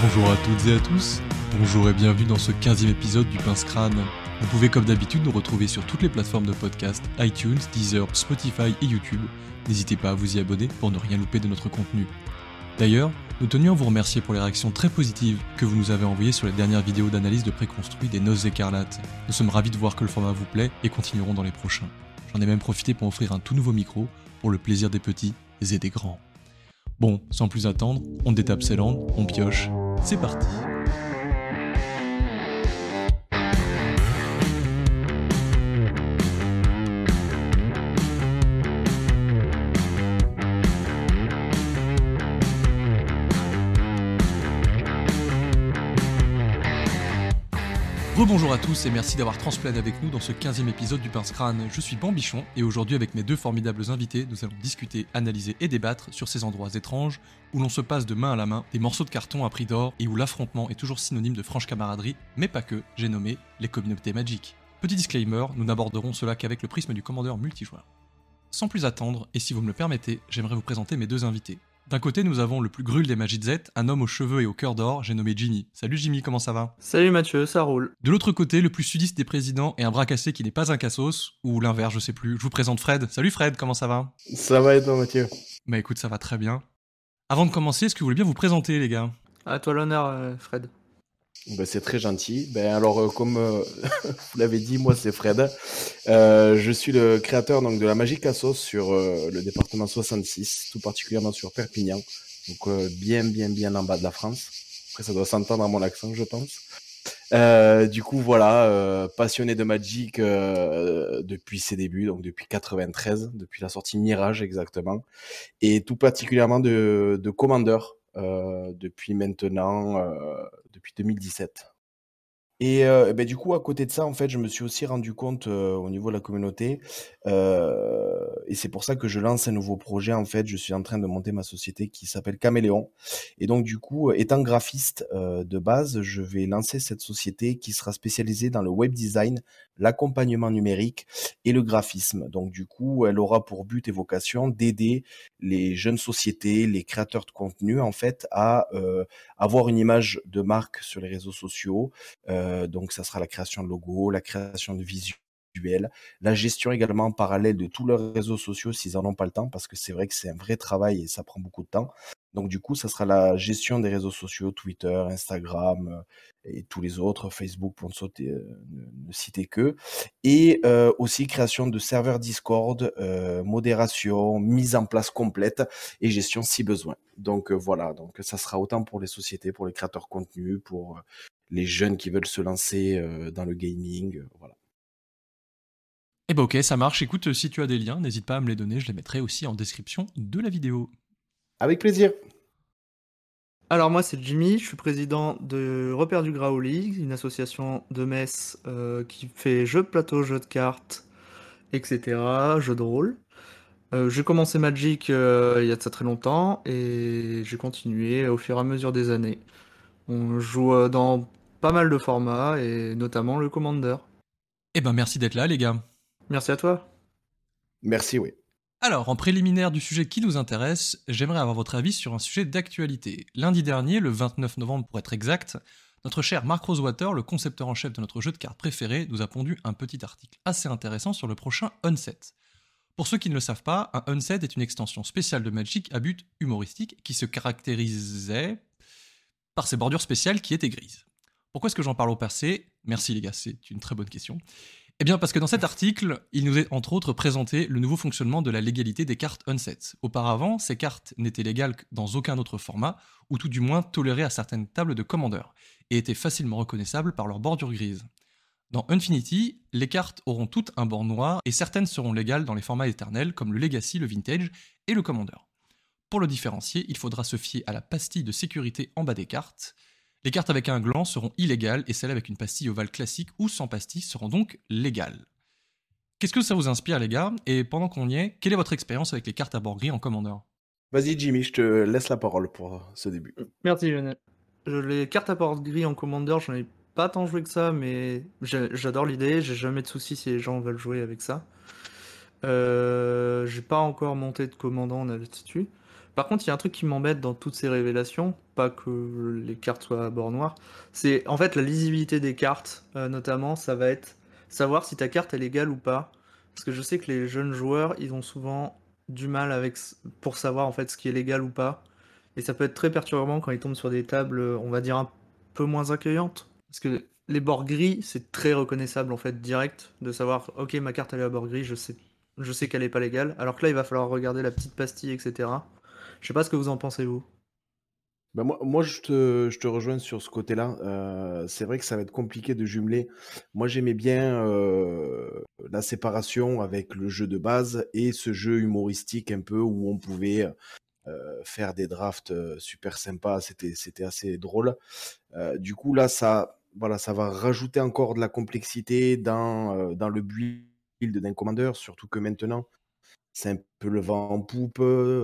Bonjour à toutes et à tous, bonjour et bienvenue dans ce 15e épisode du Pince Crâne. Vous pouvez comme d'habitude nous retrouver sur toutes les plateformes de podcast, iTunes, Deezer, Spotify et YouTube. N'hésitez pas à vous y abonner pour ne rien louper de notre contenu. D'ailleurs, nous tenions à vous remercier pour les réactions très positives que vous nous avez envoyées sur les dernières vidéos d'analyse de préconstruit des Noces écarlates. Nous sommes ravis de voir que le format vous plaît et continuerons dans les prochains. J'en ai même profité pour offrir un tout nouveau micro pour le plaisir des petits et des grands. Bon, sans plus attendre, on détape ses landes, on pioche, c'est parti Rebonjour à tous et merci d'avoir transplané avec nous dans ce 15e épisode du Pince Crâne. Je suis Bambichon et aujourd'hui avec mes deux formidables invités, nous allons discuter, analyser et débattre sur ces endroits étranges où l'on se passe de main à la main des morceaux de carton à prix d'or et où l'affrontement est toujours synonyme de franche camaraderie, mais pas que, j'ai nommé les communautés magiques. Petit disclaimer, nous n'aborderons cela qu'avec le prisme du commandeur multijoueur. Sans plus attendre, et si vous me le permettez, j'aimerais vous présenter mes deux invités. D'un côté, nous avons le plus grul des Z, un homme aux cheveux et au cœur d'or, j'ai nommé Jimmy. Salut Jimmy, comment ça va? Salut Mathieu, ça roule. De l'autre côté, le plus sudiste des présidents et un bras cassé qui n'est pas un cassos, ou l'inverse, je sais plus. Je vous présente Fred. Salut Fred, comment ça va? Ça va et toi Mathieu? Bah écoute, ça va très bien. Avant de commencer, est-ce que vous voulez bien vous présenter les gars? À toi l'honneur, euh, Fred. Ben, c'est très gentil. Ben, alors, euh, comme euh, vous l'avez dit, moi, c'est Fred. Euh, je suis le créateur donc, de la Magique sauce sur le département 66, tout particulièrement sur Perpignan. Donc, bien, bien, bien en bas de la France. Après, ça doit s'entendre à mon accent, je pense. du coup, voilà, passionné de Magic depuis ses débuts, donc depuis 93, depuis la sortie Mirage exactement, et tout particulièrement de, de Commander, euh, depuis maintenant, euh, depuis 2017. Et euh, ben, du coup, à côté de ça, en fait, je me suis aussi rendu compte au niveau de la communauté, et c'est pour ça que je lance un nouveau projet. En fait, je suis en train de monter ma société qui s'appelle Caméléon. Et donc, du coup, étant graphiste de base, je vais lancer cette société qui sera spécialisée dans le web design, l'accompagnement numérique et le graphisme. Donc du coup, elle aura pour but et vocation d'aider les jeunes sociétés, les créateurs de contenu en fait à euh, avoir une image de marque sur les réseaux sociaux. Euh, donc ça sera la création de logos, la création de visuels, la gestion également en parallèle de tous leurs réseaux sociaux s'ils en ont pas le temps parce que c'est vrai que c'est un vrai travail et ça prend beaucoup de temps. Donc du coup, ça sera la gestion des réseaux sociaux, Twitter, Instagram euh, et tous les autres, Facebook pour ne, euh, citer que. Et euh, aussi création de serveurs Discord, modération, mise en place complète et gestion si besoin. Donc voilà, donc ça sera autant pour les sociétés, pour les créateurs de contenu, pour les jeunes qui veulent se lancer dans le gaming, voilà. Eh ben ok, ça marche. Écoute, si tu as des liens, n'hésite pas à me les donner, je les mettrai aussi en description de la vidéo. Avec plaisir. Alors moi c'est Jimmy, je suis président de Repère du Graouli, une association de Metz euh, qui fait jeux de plateau, jeux de cartes, etc., jeux de rôle. Euh, j'ai commencé Magic euh, il y a de ça très longtemps et j'ai continué au fur et à mesure des années. On joue dans pas mal de formats et notamment le Commander. Eh ben merci d'être là les gars. Merci à toi. Merci oui. Alors, en préliminaire du sujet qui nous intéresse, j'aimerais avoir votre avis sur un sujet d'actualité. Lundi dernier, le 29 novembre pour être exact, notre cher Mark Rosewater, le concepteur en chef de notre jeu de cartes préféré, nous a pondu un petit article assez intéressant sur le prochain Unset. Pour ceux qui ne le savent pas, un Unset est une extension spéciale de Magic à but humoristique qui se caractérisait par ses bordures spéciales qui étaient grises. Pourquoi est-ce que j'en parle au passé? Merci les gars, c'est une très bonne question. Eh bien, parce que dans cet article, il nous est entre autres présenté le nouveau fonctionnement de la légalité des cartes Unset. Auparavant, ces cartes n'étaient légales dans aucun autre format, ou tout du moins tolérées à certaines tables de commandeurs, et étaient facilement reconnaissables par leur bordure grise. Dans Infinity, les cartes auront toutes un bord noir, et certaines seront légales dans les formats éternels, comme le Legacy, le Vintage et le Commander. Pour le différencier, il faudra se fier à la pastille de sécurité en bas des cartes, les cartes avec un gland seront illégales et celles avec une pastille ovale classique ou sans pastille seront donc légales. Qu'est-ce que ça vous inspire les gars? Et pendant qu'on y est, quelle est votre expérience avec les cartes à bord gris en Commander Vas-y Jimmy, je te laisse la parole pour ce début. Merci Lionel. Les cartes à bord gris en Commander, j'en ai pas tant joué que ça, mais j'adore l'idée, j'ai jamais de soucis si les gens veulent jouer avec ça. Euh, j'ai pas encore monté de commandant là-dessus. Par contre, il y a un truc qui m'embête dans toutes ces révélations, pas que les cartes soient à bord noir, c'est en fait la lisibilité des cartes, euh, notamment, ça va être savoir si ta carte est légale ou pas. Parce que je sais que les jeunes joueurs, ils ont souvent du mal avec pour savoir en fait ce qui est légal ou pas. Et ça peut être très perturbant quand ils tombent sur des tables, on va dire un peu moins accueillantes. Parce que les bords gris, c'est très reconnaissable en fait direct de savoir ok ma carte elle est à bord gris, je sais, je sais qu'elle est pas légale. Alors que là il va falloir regarder la petite pastille, etc. Je sais pas ce que vous en pensez vous. Ben moi, moi je, te, je te rejoins sur ce côté-là. Euh, c'est vrai que ça va être compliqué de jumeler. Moi, j'aimais bien euh, la séparation avec le jeu de base et ce jeu humoristique un peu où on pouvait euh, faire des drafts super sympas. C'était, c'était assez drôle. du coup, là, ça, voilà, ça va rajouter encore de la complexité dans, dans le build d'un commandeur, surtout que maintenant, c'est un peu le vent en poupe.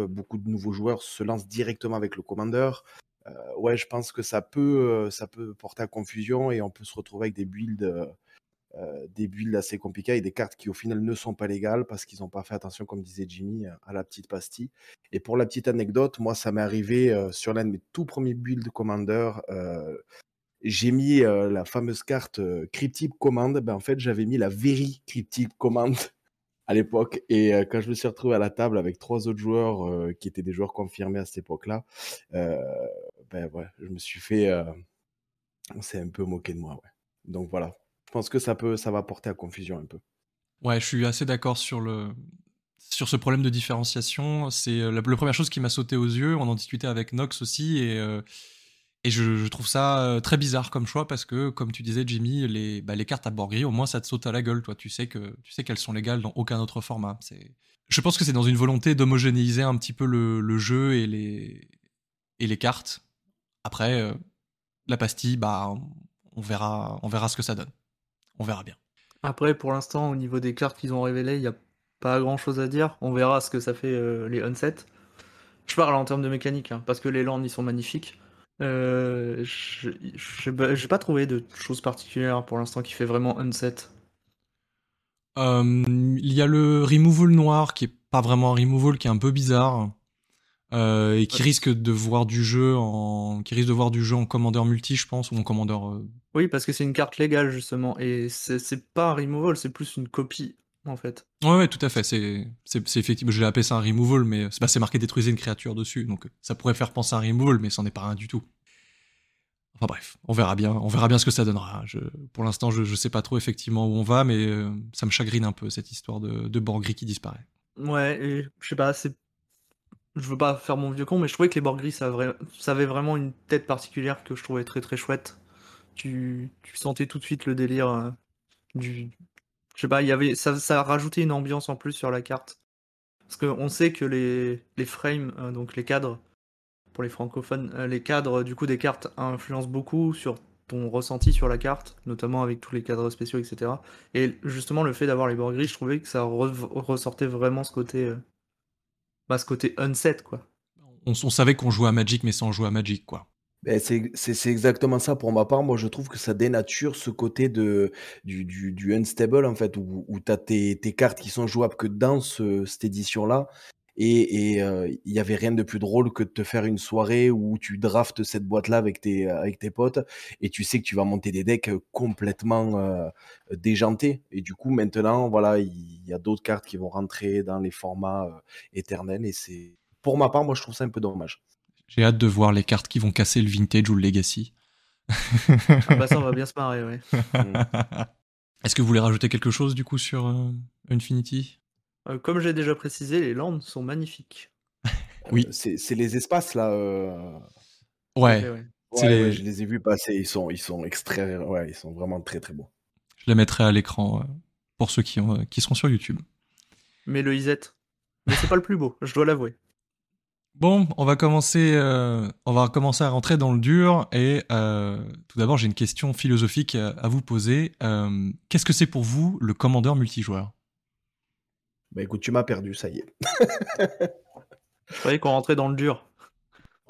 Beaucoup de nouveaux joueurs se lancent directement avec le commandeur. ouais, je pense que ça peut, ça peut porter à confusion et on peut se retrouver avec des builds, des builds assez compliqués et des cartes qui au final ne sont pas légales parce qu'ils n'ont pas fait attention, comme disait Jimmy, à la petite pastille. Et pour la petite anecdote, moi, ça m'est arrivé sur l'un de mes tout premiers builds commander. j'ai mis la fameuse carte Cryptic Command. Ben, en fait, j'avais mis la Very Cryptic Command à l'époque. Et quand je me suis retrouvé à la table avec trois autres joueurs qui étaient des joueurs confirmés à cette époque-là, ben ouais, je me suis fait. on s'est un peu moqué de moi, ouais. Donc voilà. Je pense que ça peut, ça va porter à confusion un peu. Ouais, je suis assez d'accord sur le sur ce problème de différenciation. C'est la, la, première chose qui m'a sauté aux yeux. On en discutait avec Nox aussi et et je, trouve ça euh, très bizarre comme choix parce que, comme tu disais, Jimmy, les, bah, cartes à bord gris, au moins ça te saute à la gueule. Toi, tu sais que tu sais qu'elles sont légales dans aucun autre format. Je pense que c'est dans une volonté d'homogénéiser un petit peu le, jeu et les, cartes. Après, euh, la pastille, bah, on verra, on verra ce que ça donne. On verra bien. Après, pour l'instant, au niveau des cartes qu'ils ont révélées, il n'y a pas grand chose à dire. On verra ce que ça fait euh, les unset. Je parle en termes de mécanique, hein, parce que les lands, ils sont magnifiques. Euh, J'ai pas trouvé de choses particulières pour l'instant qui fait vraiment unset. Euh, il y a le removal noir qui est pas vraiment un removal, qui est un peu bizarre. Euh, et qui risque de voir du jeu en qui risque de voir du jeu en commandeur multi je pense ou en commandeur euh, oui parce que c'est une carte légale justement et c'est pas un removal c'est plus une copie en fait ouais, ouais tout à fait c'est c'est effectivement je l'ai appelé ça un removal mais c'est marqué détruisez une créature dessus donc ça pourrait faire penser à un removal mais c'en est pas rien du tout Enfin bref, on verra bien, on verra bien ce que ça donnera. Je, pour l'instant, je, ne sais pas trop effectivement où on va, mais euh, ça me chagrine un peu cette histoire de, de gris qui disparaît. Ouais, et, je sais pas, c'est, je veux pas faire mon vieux con, mais je trouvais que les bords gris, ça, avait vraiment une tête particulière que je trouvais très très chouette. Tu, sentais tout de suite le délire euh, du, je sais pas, y avait, ça, a rajouté une ambiance en plus sur la carte. Parce qu'on sait que les, frames, euh, donc les cadres, pour les francophones, euh, les cadres du coup des cartes influencent beaucoup sur ton ressenti sur la carte, notamment avec tous les cadres spéciaux, etc. Et justement, le fait d'avoir les bords gris, je trouvais que ça ressortait vraiment ce côté, euh, bah, ce côté unset, quoi. On, savait qu'on jouait à Magic, mais sans jouer à Magic, quoi. Ben, c'est exactement ça pour ma part. Moi, je trouve que ça dénature ce côté du, unstable, en fait, où, où tu as tes, tes, cartes qui sont jouables que dans cette édition-là. Et il y avait rien de plus drôle que de te faire une soirée où tu draftes cette boîte-là avec tes, avec tes potes et tu sais que tu vas monter des decks complètement déjantés. Et du coup, maintenant, voilà, il y, a d'autres cartes qui vont rentrer dans les formats éternels. Et c'est, pour ma part, moi, je trouve ça un peu dommage. J'ai hâte de voir les cartes qui vont casser le vintage ou le legacy. ah bah ça, on va bien se marrer, ouais. Est-ce que vous voulez rajouter quelque chose du coup sur Infinity? Euh, comme j'ai déjà précisé, les landes sont magnifiques. oui. C'est les espaces là. Euh, ouais. je les ai vus passer. Ils sont, ils sont extraits. Ouais, ils sont vraiment très très beaux. Je les mettrai à l'écran euh, pour ceux qui, ont, qui seront sur YouTube. Mais le Isette. Mais c'est pas le plus beau, je dois l'avouer. Bon, on va commencer, on va commencer à rentrer dans le dur et tout d'abord j'ai une question philosophique à vous poser. Qu'est-ce que c'est pour vous le commandeur multijoueur? Bah écoute, tu m'as perdu, ça y est. Je croyais qu'on rentrait dans le dur.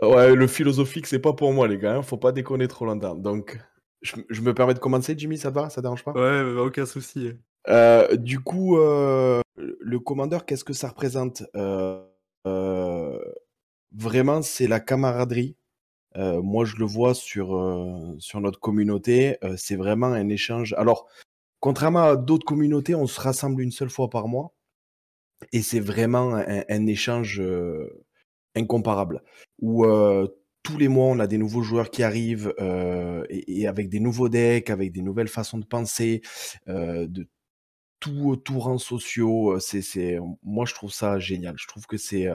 Ouais, le philosophique, c'est pas pour moi, les gars. Hein. Faut pas déconner trop longtemps. Donc, je, me permets de commencer, Jimmy, ça va? Ça dérange pas? Ouais, aucun souci. Euh, du coup, euh, le commandeur, qu'est-ce que ça représente? Euh, vraiment, c'est la camaraderie. moi, je le vois sur, sur notre communauté. c'est vraiment un échange. Alors, contrairement à d'autres communautés, on se rassemble une seule fois par mois. Et c'est vraiment un, échange incomparable. Où tous les mois, on a des nouveaux joueurs qui arrivent et, avec des nouveaux decks, avec des nouvelles façons de penser, de tout, tout rang sociaux. C'est, moi, je trouve ça génial. Je trouve que c'est,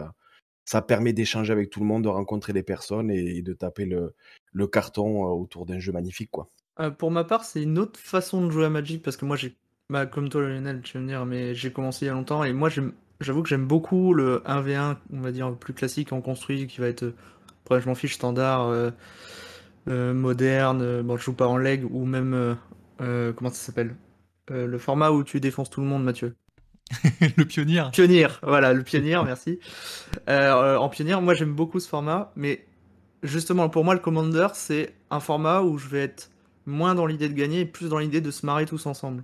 ça permet d'échanger avec tout le monde, de rencontrer des personnes et, de taper le, carton autour d'un jeu magnifique, quoi. pour ma part, c'est une autre façon de jouer à Magic parce que moi, j'ai, bah, comme toi, Lionel, tu veux me dire, mais j'ai commencé il y a longtemps et moi, j'avoue que j'aime beaucoup le 1v1, on va dire plus classique en construit, qui va être je m'en fiche, standard, euh, euh, moderne, euh, bon, je joue pas en leg, ou même, comment ça s'appelle? Le format où tu défonces tout le monde, Mathieu. le pionnier. Pionnier, voilà, le pionnier, merci. en pionnier, moi j'aime beaucoup ce format, mais justement pour moi le Commander c'est un format où je vais être moins dans l'idée de gagner et plus dans l'idée de se marrer tous ensemble.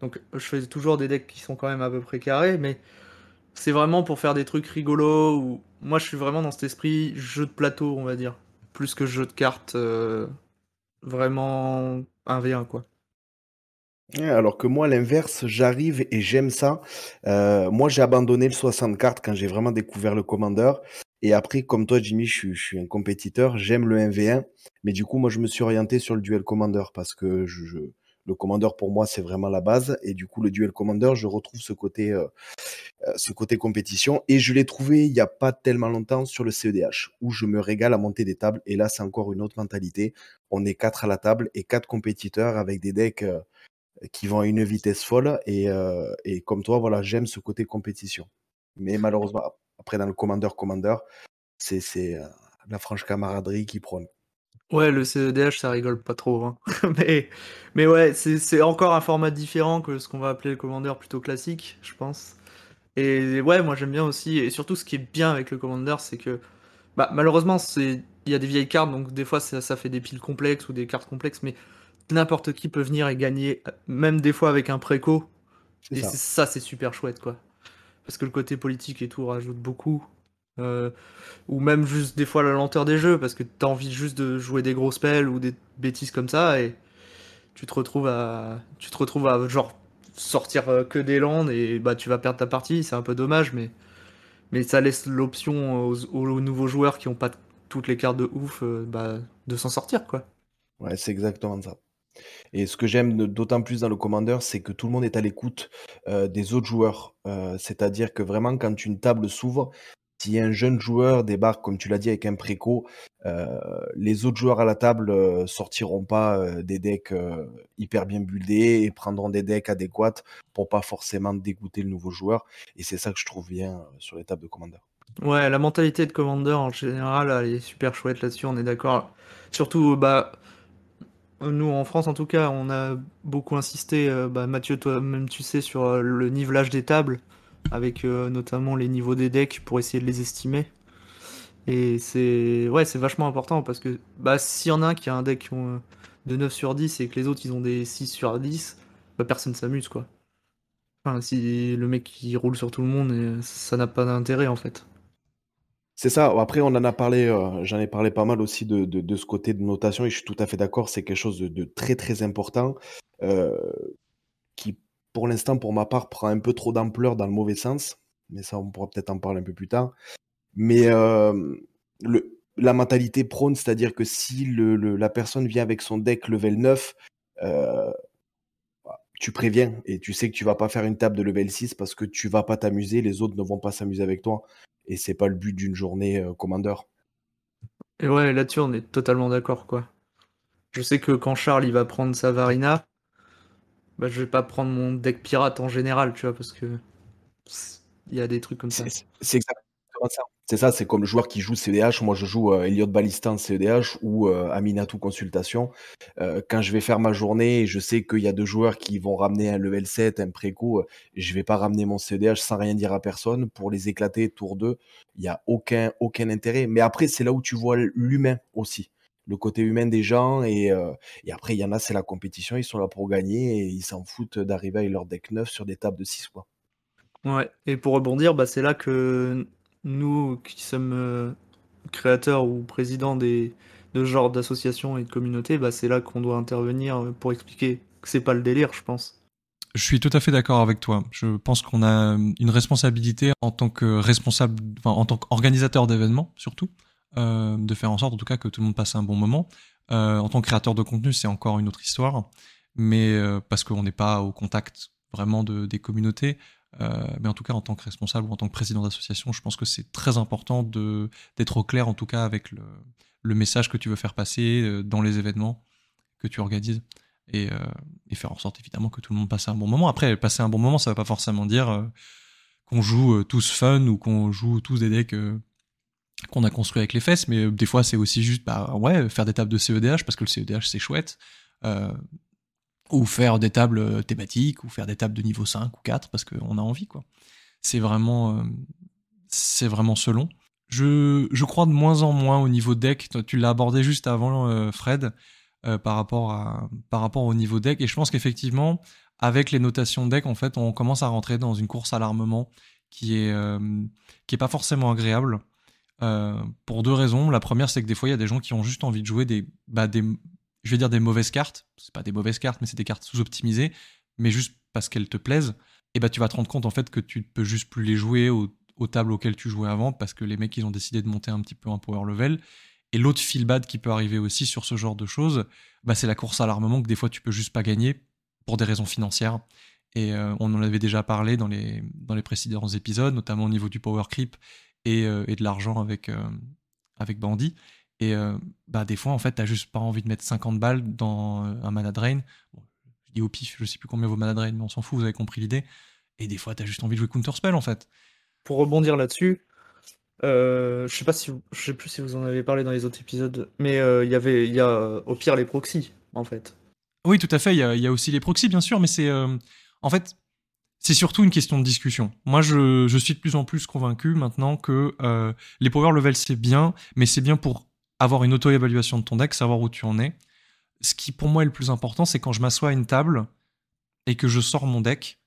Donc je fais toujours des decks qui sont quand même à peu près carrés, mais c'est vraiment pour faire des trucs rigolos ou moi je suis vraiment dans cet esprit jeu de plateau, on va dire, plus que jeu de cartes euh, vraiment 1v1 quoi. Alors que moi, l'inverse, j'arrive et j'aime ça. Euh, moi, j'ai abandonné le 60 cartes quand j'ai vraiment découvert le Commander. Et après, comme toi, Jimmy, je suis, un compétiteur, j'aime le 1v1. Mais du coup, moi, je me suis orienté sur le duel Commander parce que le Commander, pour moi, c'est vraiment la base. Et du coup, le duel Commander, je retrouve ce côté, euh, euh, compétition. Et je l'ai trouvé il n'y a pas tellement longtemps sur le CEDH, où je me régale à monter des tables. Et là, c'est encore une autre mentalité. On est quatre à la table et quatre compétiteurs avec des decks qui vont à une vitesse folle. Et, et comme toi, voilà, j'aime ce côté compétition. Mais malheureusement, après, dans le Commander Commander, c'est la franche camaraderie qui prône. Ouais, le CEDH, ça rigole pas trop. Hein. mais, mais ouais, c'est encore un format différent que ce qu'on va appeler le Commander plutôt classique, je pense. Et ouais, moi j'aime bien aussi. Et surtout, ce qui est bien avec le Commander, c'est que bah, malheureusement, il y a des vieilles cartes, donc des fois ça, ça fait des piles complexes ou des cartes complexes, mais n'importe qui peut venir et gagner, même des fois avec un préco. Et ça, ça c'est super chouette, quoi. Parce que le côté politique et tout rajoute beaucoup. Euh, ou même juste des fois la lenteur des jeux, parce que t'as envie juste de jouer des gros spells ou des bêtises comme ça, et tu te retrouves à, tu te retrouves à genre sortir euh, que des landes et bah tu vas perdre ta partie, c'est un peu dommage, mais mais ça laisse l'option aux, nouveaux joueurs qui ont pas toutes les cartes de ouf, euh, bah, de s'en sortir quoi. Ouais, c'est exactement ça. Et ce que j'aime d'autant plus dans le Commander, c'est que tout le monde est à l'écoute des autres joueurs. C'est-à-dire que vraiment, quand une table s'ouvre, si un jeune joueur débarque, comme tu l'as dit, avec un préco, euh, les autres joueurs à la table euh, sortiront pas euh, des decks hyper bien buildés et prendront des decks adéquats pour pas forcément dégoûter le nouveau joueur. Et c'est ça que je trouve bien sur les tables de Commander. Ouais, la mentalité de Commander en général, elle est super chouette là-dessus, on est d'accord. Surtout, bah, nous en France en tout cas, on a beaucoup insisté, bah, Mathieu, toi-même tu sais, sur le nivelage des tables avec euh, notamment les niveaux des decks pour essayer de les estimer. Et c'est ouais, c'est vachement important parce que bah, s'il y en a un qui a un deck euh, de 9 sur 10 et que les autres ils ont des 6 sur 10, bah, personne s'amuse quoi. Enfin, si le mec qui roule sur tout le monde, euh, ça n'a pas d'intérêt en fait. C'est ça. Après, on en a parlé, j'en ai parlé pas mal aussi de, de, ce côté de notation et je suis tout à fait d'accord. C'est quelque chose de, de, très très important qui pour l'instant, pour ma part, prend un peu trop d'ampleur dans le mauvais sens. Mais ça, on pourra peut-être en parler un peu plus tard. Mais euh, le, la mentalité prône, c'est-à-dire que si le, la personne vient avec son deck level 9, euh, tu préviens et tu sais que tu vas pas faire une table de level 6 parce que tu vas pas t'amuser, les autres ne vont pas s'amuser avec toi. Et c'est pas le but d'une journée euh, commandeur. Et ouais, là-dessus, on est totalement d'accord, quoi. Je sais que quand Charles il va prendre sa Varina, bah, je vais pas prendre mon deck pirate en général, tu vois, parce que il y a des trucs comme ça. C'est exactement ça. C'est ça, c'est comme le joueur qui joue CDH. Moi, je joue euh, Elliot Ballistan CDH ou euh, Aminatou Consultation. Euh, quand je vais faire ma journée je sais qu'il y a deux joueurs qui vont ramener un level 7, un préco, je vais pas ramener mon CDH sans rien dire à personne pour les éclater tour 2. Il y a aucun, intérêt. Mais après, c'est là où tu vois l'humain aussi le côté humain des gens. Et, euh, et après, il y en a, c'est la compétition. Ils sont là pour gagner et ils s'en foutent d'arriver avec leur deck neuf sur des tables de 6. Quoi. Ouais, et pour rebondir, bah, c'est là que nous qui sommes euh, créateur ou président des, de ce genre d'associations et de communautés, bah, c'est là qu'on doit intervenir pour expliquer que c'est pas le délire, je pense. Je suis tout à fait d'accord avec toi. Je pense qu'on a une responsabilité en tant que responsable, en tant qu'organisateur d'événements surtout, euh, de faire en sorte en tout cas que tout le monde passe un bon moment. Euh, en tant que créateur de contenu, c'est encore une autre histoire, mais euh, parce qu'on n'est pas au contact vraiment de, des communautés. Euh, mais en tout cas, en tant que responsable ou en tant que président d'association, je pense que c'est très important d'être au clair, en tout cas, avec le, le message que tu veux faire passer euh, dans les événements que tu organises. Et, euh, et, faire en sorte évidemment que tout le monde passe un bon moment. Après, passer un bon moment, ça va pas forcément dire qu'on joue tous fun ou qu'on joue tous des decks qu'on a construits avec les fesses, mais des fois c'est aussi juste bah ouais faire des tables de CEDH parce que le CEDH c'est chouette. Ou faire des tables thématiques, ou faire des tables de niveau 5 ou 4 parce qu'on a envie quoi. C'est vraiment c'est vraiment selon. Je, je crois de moins en moins au niveau deck. Tu l'as abordé juste avant, euh, Fred, euh, par, rapport à, par rapport au niveau deck. Et je pense qu'effectivement, avec les notations deck, en fait, on commence à rentrer dans une course à l'armement qui est, euh, qui est pas forcément agréable. Euh, pour deux raisons. La première, c'est que des fois, il y a des gens qui ont juste envie de jouer des, bah, des je vais dire des mauvaises cartes. C'est pas des mauvaises cartes, mais c'est des cartes sous-optimisées, mais juste parce qu'elles te plaisent. Et bah, tu vas te rendre compte en fait que tu peux juste plus les jouer au aux tables auxquelles tu jouais avant parce que les mecs ils ont décidé de monter un petit peu un power level. Et l'autre feel bad qui peut arriver aussi sur ce genre de choses, bah, c'est la course à l'armement que des fois tu peux juste pas gagner pour des raisons financières. Et euh, on en avait déjà parlé dans les, précédents épisodes, notamment au niveau du power creep et, euh, de l'argent avec, euh, avec Bandit. Et bah, des fois, en fait, t'as juste pas envie de mettre 50 balles dans un mana drain. Bon, je dis au pif, je sais plus combien vaut mana drain, mais on s'en fout, vous avez compris l'idée. Et des fois, t'as juste envie de jouer counter spell en fait pour rebondir là-dessus, euh, je sais pas si je sais plus si vous en avez parlé dans les autres épisodes, mais euh, il y avait il y a au pire les proxys en fait. Oui, tout à fait. Il y a, aussi les proxys bien sûr, mais c'est euh, en fait c'est surtout une question de discussion. Moi, je, je, suis de plus en plus convaincu maintenant que les power levels c'est bien, mais c'est bien pour avoir une auto-évaluation de ton deck, savoir où tu en es. Ce qui pour moi est le plus important, c'est quand je m'assois à une table et que je sors mon deck,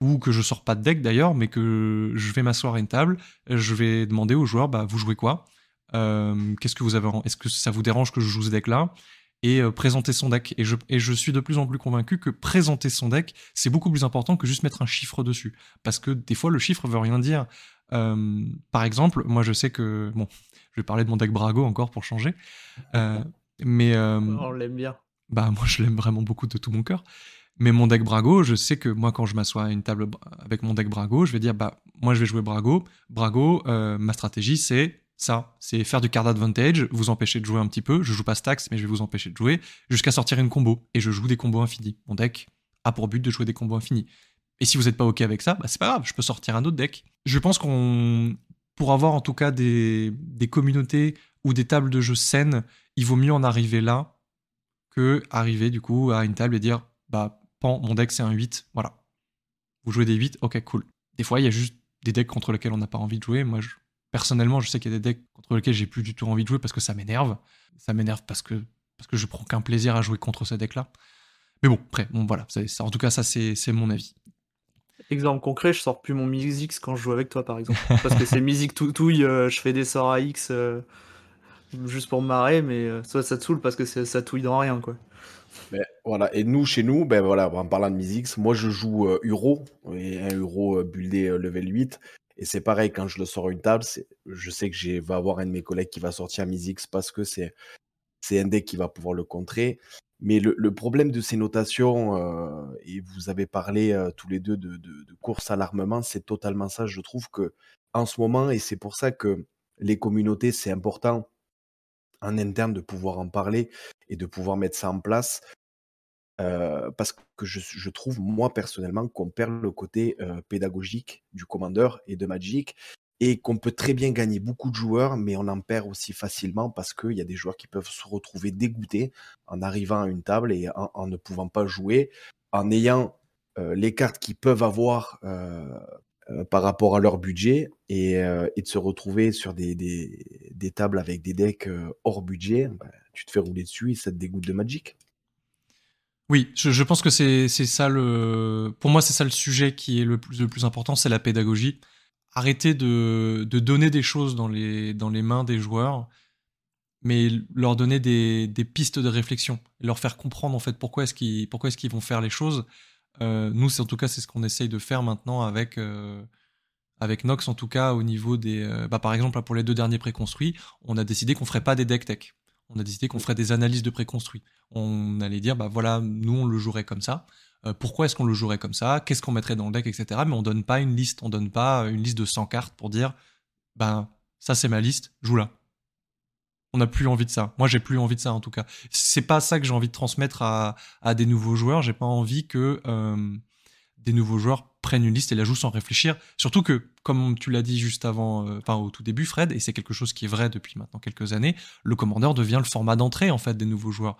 ou que je sors pas de deck d'ailleurs, mais que je vais m'asseoir à une table, je vais demander aux joueurs, bah, vous jouez quoi? Euh, Qu'est-ce que vous avez Est-ce que ça vous dérange que je joue ce deck-là? Et euh, présenter son deck. Et je, suis de plus en plus convaincu que présenter son deck, c'est beaucoup plus important que juste mettre un chiffre dessus. Parce que des fois, le chiffre veut rien dire. Euh, par exemple, moi je sais que... Bon, je vais parler de mon deck Brago encore pour changer. Euh, mais... Euh, On l'aime bien. Bah moi je l'aime vraiment beaucoup de tout mon cœur. Mais mon deck Brago, je sais que moi, quand je m'assois à une table avec mon deck Brago, je vais dire, bah, moi, je vais jouer Brago. Brago, euh, ma stratégie, c'est ça. C'est faire du card advantage, vous empêcher de jouer un petit peu. Je joue pas stacks, mais je vais vous empêcher de jouer jusqu'à sortir une combo. Et je joue des combos infinis. Mon deck a pour but de jouer des combos infinis. Et si vous n'êtes pas OK avec ça, bah, c'est pas grave, je peux sortir un autre deck. Je pense qu'on, pour avoir en tout cas des, communautés ou des tables de jeu saines, il vaut mieux en arriver là que arriver du coup à une table et dire, bah, Pan, mon deck c'est un 8, voilà. Vous jouez des 8, ok, cool. Des fois, il y a juste des decks contre lesquels on n'a pas envie de jouer. Moi, personnellement, je sais qu'il y a des decks contre lesquels j'ai plus du tout envie de jouer parce que ça m'énerve. Ça m'énerve parce que, parce que je prends qu'un plaisir à jouer contre ces decks-là. Mais bon, après, bon, voilà. Ça, en tout cas, ça, c'est mon avis. Exemple concret, je sors plus mon X quand je joue avec toi, par exemple. Parce que c'est musique toutouille, euh, je fais des sorts à X euh, juste pour me marrer, mais euh, ça te saoule parce que ça touille dans rien, quoi. Voilà. Et nous, chez nous, ben voilà, en parlant de Mizix, moi je joue Uro, et un Uro buildé level 8. Et c'est pareil, quand je le sors une table, je sais que je vais avoir un de mes collègues qui va sortir Mizix parce que c'est un deck qui va pouvoir le contrer. Mais le, problème de ces notations, euh, et vous avez parlé euh, tous les deux de, course à l'armement, c'est totalement ça. Je trouve que en ce moment, et c'est pour ça que les communautés, c'est important en interne de pouvoir en parler et de pouvoir mettre ça en place. Euh, parce que je, trouve, moi personnellement, qu'on perd le côté pédagogique du commandeur et de Magic et qu'on peut très bien gagner beaucoup de joueurs, mais on en perd aussi facilement parce qu'il y a des joueurs qui peuvent se retrouver dégoûtés en arrivant à une table et en, ne pouvant pas jouer, en ayant euh, les cartes qu'ils peuvent avoir euh, par rapport à leur budget et, euh, de se retrouver sur des, tables avec des decks euh, hors budget, bah, tu te fais rouler dessus et ça te dégoûte de Magic. Oui, je, pense que c'est ça le. Pour moi, c'est ça le sujet qui est le plus important, c'est la pédagogie. Arrêter de, de, donner des choses dans les, dans les mains des joueurs, mais leur donner des, des pistes de réflexion, leur faire comprendre en fait pourquoi est-ce qu'ils pourquoi est-ce qu'ils vont faire les choses. Euh, nous, c'est en tout cas c'est ce qu'on essaye de faire maintenant avec euh, avec Nox en tout cas au niveau des euh, bah, par exemple pour les deux derniers préconstruits, on a décidé qu'on ferait pas des deck tech. On a décidé qu'on ferait des analyses de préconstruits. On allait dire bah voilà, nous on le jouerait comme ça. Euh, pourquoi est-ce qu'on le jouerait comme ça, qu'est-ce qu'on mettrait dans le deck, etc. Mais on donne pas une liste, on donne pas une liste de 100 cartes pour dire, ben ça c'est ma liste, joue là. On n'a plus envie de ça. Moi, j'ai plus envie de ça en tout cas. C'est pas ça que j'ai envie de transmettre à, à des nouveaux joueurs. J'ai pas envie que euh, des nouveaux joueurs prennent une liste et la jouent sans réfléchir. Surtout que, comme tu l'as dit juste avant, euh, enfin au tout début, Fred, et c'est quelque chose qui est vrai depuis maintenant quelques années, le commandeur devient le format d'entrée en fait des nouveaux joueurs.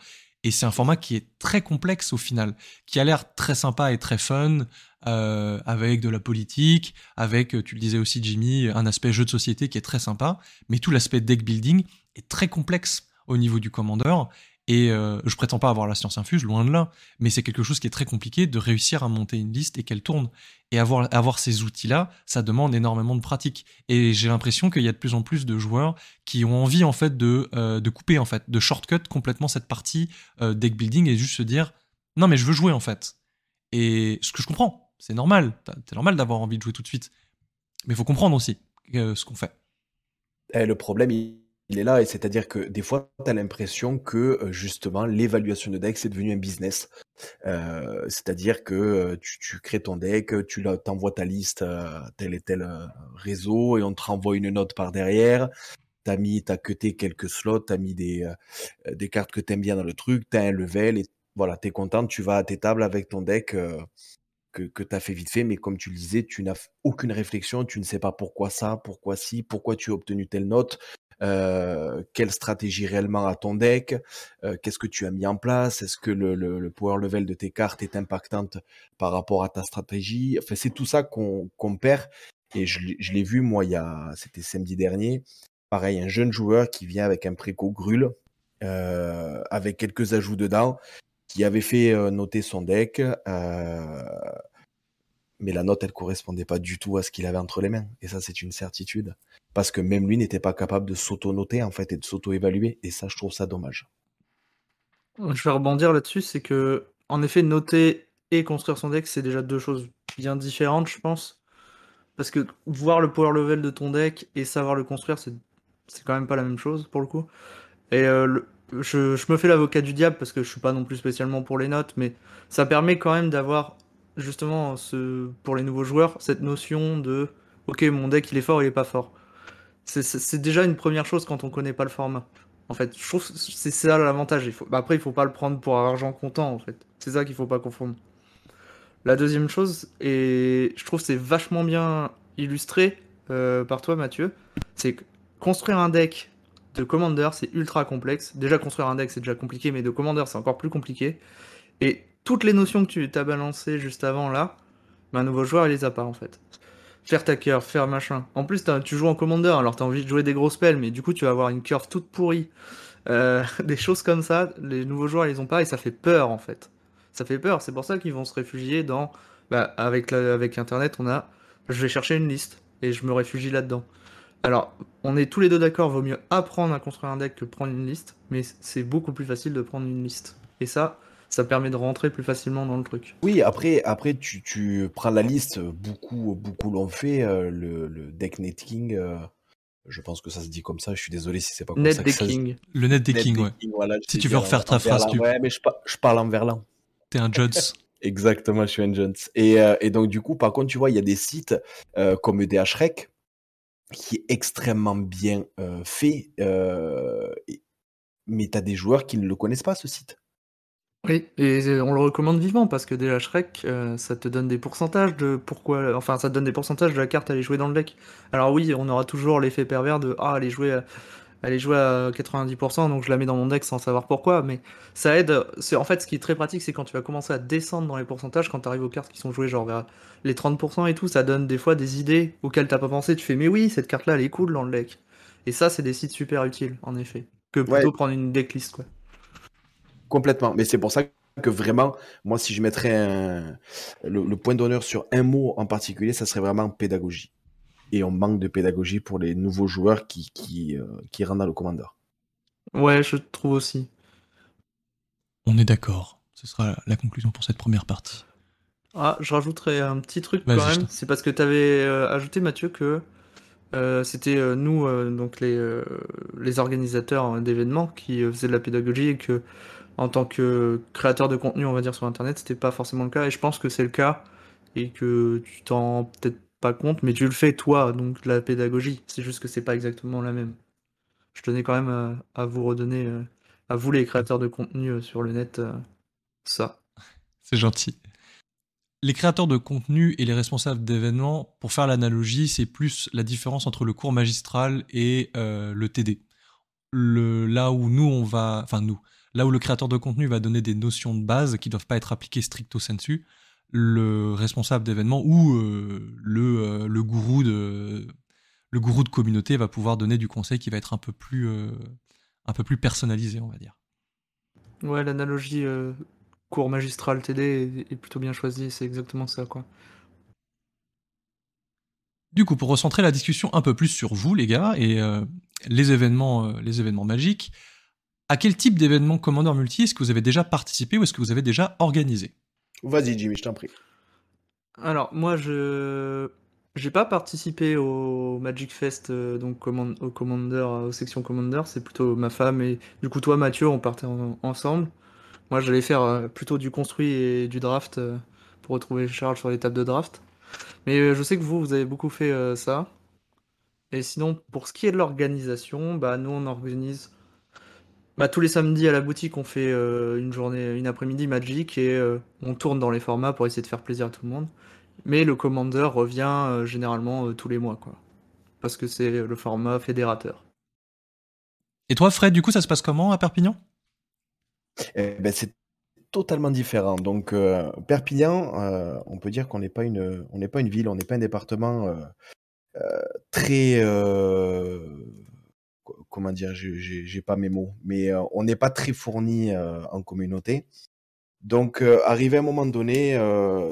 Et c'est un format qui est très complexe au final, qui a l'air très sympa et très fun, euh, avec de la politique, avec, tu le disais aussi Jimmy, un aspect jeu de société qui est très sympa, mais tout l'aspect deck building est très complexe au niveau du commandeur. Et euh, je prétends pas avoir la science infuse, loin de là, mais c'est quelque chose qui est très compliqué de réussir à monter une liste et qu'elle tourne. Et avoir, avoir ces outils-là, ça demande énormément de pratique. Et j'ai l'impression qu'il y a de plus en plus de joueurs qui ont envie en fait de, euh, de couper en fait, de shortcut complètement cette partie euh, deck building et juste se dire non mais je veux jouer en fait. Et ce que je comprends, c'est normal, c'est normal d'avoir envie de jouer tout de suite, mais il faut comprendre aussi ce qu'on fait. Et le problème, il il est là, et c'est-à-dire que des fois, tu as l'impression que euh, justement l'évaluation de deck, c'est devenu un business. Euh, c'est-à-dire que euh, tu, crées ton deck, tu t'envoies ta liste tel et tel réseau, et on te renvoie une note par derrière. T'as mis, t'as cuté quelques slots, t'as mis des, des cartes que t'aimes bien dans le truc, t'as un level, et voilà, t'es content, tu vas à tes tables avec ton deck que, que tu as fait vite fait, mais comme tu le disais, tu n'as aucune réflexion, tu ne sais pas pourquoi ça, pourquoi si, pourquoi tu as obtenu telle note, euh, quelle stratégie réellement à ton deck, euh, qu'est-ce que tu as mis en place, est-ce que le, le, power level de tes cartes est impactante par rapport à ta stratégie? Enfin, c'est tout ça qu'on perd. Et je, je l'ai vu, moi, il y a, c'était samedi dernier. Pareil, un jeune joueur qui vient avec un préco grul, euh, avec quelques ajouts dedans, qui avait fait euh, noter son deck. Euh, mais la note, elle correspondait pas du tout à ce qu'il avait entre les mains. Et ça, c'est une certitude. Parce que même lui n'était pas capable de s'auto-noter, en fait, et de s'auto-évaluer. Et ça, je trouve ça dommage. Je vais rebondir là-dessus, c'est que, en effet, noter et construire son deck, c'est déjà deux choses bien différentes, je pense. Parce que voir le power level de ton deck et savoir le construire, c'est, quand même pas la même chose, pour le coup. Et euh, je, je, me fais l'avocat du diable parce que je suis pas non plus spécialement pour les notes, mais ça permet quand même d'avoir justement, ce, pour les nouveaux joueurs, cette notion de ok, mon deck il est fort, il est pas fort. C'est déjà une première chose quand on connaît pas le format. En fait, je trouve c'est ça l'avantage. Bah, après, il faut pas le prendre pour argent comptant, en fait. C'est ça qu'il faut pas confondre. La deuxième chose, et je trouve c'est vachement bien illustré euh, par toi, Mathieu, c'est que construire un deck de Commander, c'est ultra complexe. Déjà, construire un deck, c'est déjà compliqué, mais de Commander, c'est encore plus compliqué. Et toutes les notions que tu t'as balancées juste avant là, ben, un nouveau joueur il les a pas en fait. Faire ta curve, faire machin. En plus tu joues en commander, alors tu as envie de jouer des gros spells, mais du coup tu vas avoir une curve toute pourrie. Euh, des choses comme ça, les nouveaux joueurs ils les ont pas et ça fait peur en fait. Ça fait peur, c'est pour ça qu'ils vont se réfugier dans. Bah, avec, avec internet on a. Je vais chercher une liste et je me réfugie là-dedans. Alors, on est tous les deux d'accord, vaut mieux apprendre à construire un deck que prendre une liste, mais c'est beaucoup plus facile de prendre une liste. Et ça, ça permet de rentrer plus facilement dans le truc. Oui, après, après tu, tu prends la liste, beaucoup, beaucoup l'ont fait, euh, le, le, deck netting. Euh, je pense que ça se dit comme ça, je suis désolé si c'est pas comme net ça. Decking. Le net decking, ouais. si tu veux refaire ta phrase, tu. Ouais, mais je, je parle en verlan. T'es un Jones. Exactement, je suis un Jones. Et, euh, et, donc, du coup, par contre, tu vois, il y a des sites comme EDH Rec qui est extrêmement bien fait, mais tu as des joueurs qui ne le connaissent pas, ce site. Oui, et on le recommande vivement parce que déjà Shrek, euh, ça te donne des pourcentages de pourquoi. Enfin, ça te donne des pourcentages de la carte à aller jouer dans le deck. Alors oui, on aura toujours l'effet pervers de ah, aller jouer, à, aller jouer à 90%, donc je la mets dans mon deck sans savoir pourquoi. Mais ça aide. C'est en fait ce qui est très pratique, c'est quand tu vas commencer à descendre dans les pourcentages, quand tu arrives aux cartes qui sont jouées genre vers les 30% et tout, ça donne des fois des idées auxquelles t'as pas pensé. Tu fais mais oui, cette carte-là, elle est cool dans le deck. Et ça, c'est des sites super utiles en effet, que plutôt prendre une decklist quoi. Complètement. Mais c'est pour ça que vraiment, moi, si je mettrais le, point d'honneur sur un mot en particulier, ça serait vraiment pédagogie. et on manque de pédagogie pour les nouveaux joueurs qui, qui, euh, qui rentrent dans le commandeur. Ouais, je trouve aussi. On est d'accord. Ce sera la conclusion pour cette première partie. Ah, je rajouterais un petit truc quand même. C'est parce que tu avais euh, ajouté, Mathieu, que euh, c'était nous, donc les, les organisateurs d'événements, qui faisaient de la pédagogie et que, en tant que créateur de contenu, on va dire, sur Internet, c'était pas forcément le cas. Et je pense que c'est le cas et que tu t'en peut-être pas compte, mais tu le fais toi, donc la pédagogie. C'est juste que c'est pas exactement la même. Je tenais quand même euh, à, vous redonner, euh, à vous les créateurs de contenu euh, sur le net, ça. C'est gentil. Les créateurs de contenu et les responsables d'événements, pour faire l'analogie, c'est plus la différence entre le cours magistral et le TD. Là où nous, on va. Enfin, nous. Là où le créateur de contenu va donner des notions de base qui ne doivent pas être appliquées stricto sensu, le responsable d'événement ou euh, le, euh, le, gourou de le gourou de communauté va pouvoir donner du conseil qui va être un peu plus euh, un peu plus personnalisé, on va dire. Ouais, l'analogie cours magistral TD est, plutôt bien choisie, c'est exactement ça quoi. Du coup, pour recentrer la discussion un peu plus sur vous, les gars, et les événements, les événements magiques, à quel type d'événement Commander Multi est-ce que vous avez déjà participé ou est-ce que vous avez déjà organisé Vas-y, Jimmy, je t'en prie. Alors, moi, je j'ai pas participé au Magic Fest, euh, donc au Commander, aux sections Commander, c'est plutôt ma femme et du coup, toi, Mathieu, on partait ensemble. Moi, j'allais faire euh, plutôt du construit et du draft euh, pour retrouver Charles sur les tables de draft. Mais je sais que vous, vous avez beaucoup fait ça. Et sinon, pour ce qui est de l'organisation, bah, nous, on organise bah, tous les samedis à la boutique, on fait euh, une journée, une après-midi Magic et euh, on tourne dans les formats pour essayer de faire plaisir à tout le monde. Mais le Commander revient euh, généralement tous les mois, quoi. Parce que c'est le format fédérateur. Et toi, Fred, du coup, ça se passe comment à Perpignan? Eh ben, C'est totalement différent. Donc, Perpignan, on peut dire qu'on n'est pas, une, on n'est pas une ville, on n'est pas un département très comment dire, j'ai pas mes mots, mais euh, on n'est pas très fourni euh, en communauté. Donc, euh, arrivé à un moment donné,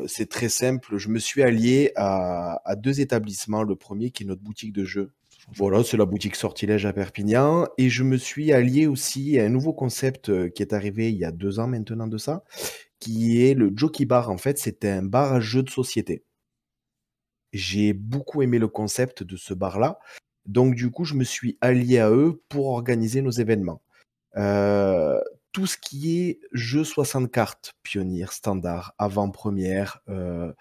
c'est très simple. Je me suis allié à, deux établissements. Le premier qui est notre boutique de jeux. Voilà, c'est la boutique Sortilège à Perpignan. Et je me suis allié aussi à un nouveau concept qui est arrivé il y a deux ans maintenant de ça, qui est le Jockey Bar. En fait, c'est un bar à jeux de société. J'ai beaucoup aimé le concept de ce bar-là. Donc du coup, je me suis allié à eux pour organiser nos événements. Euh, tout ce qui est jeux 60 cartes, pionnier, standard, avant-première, euh,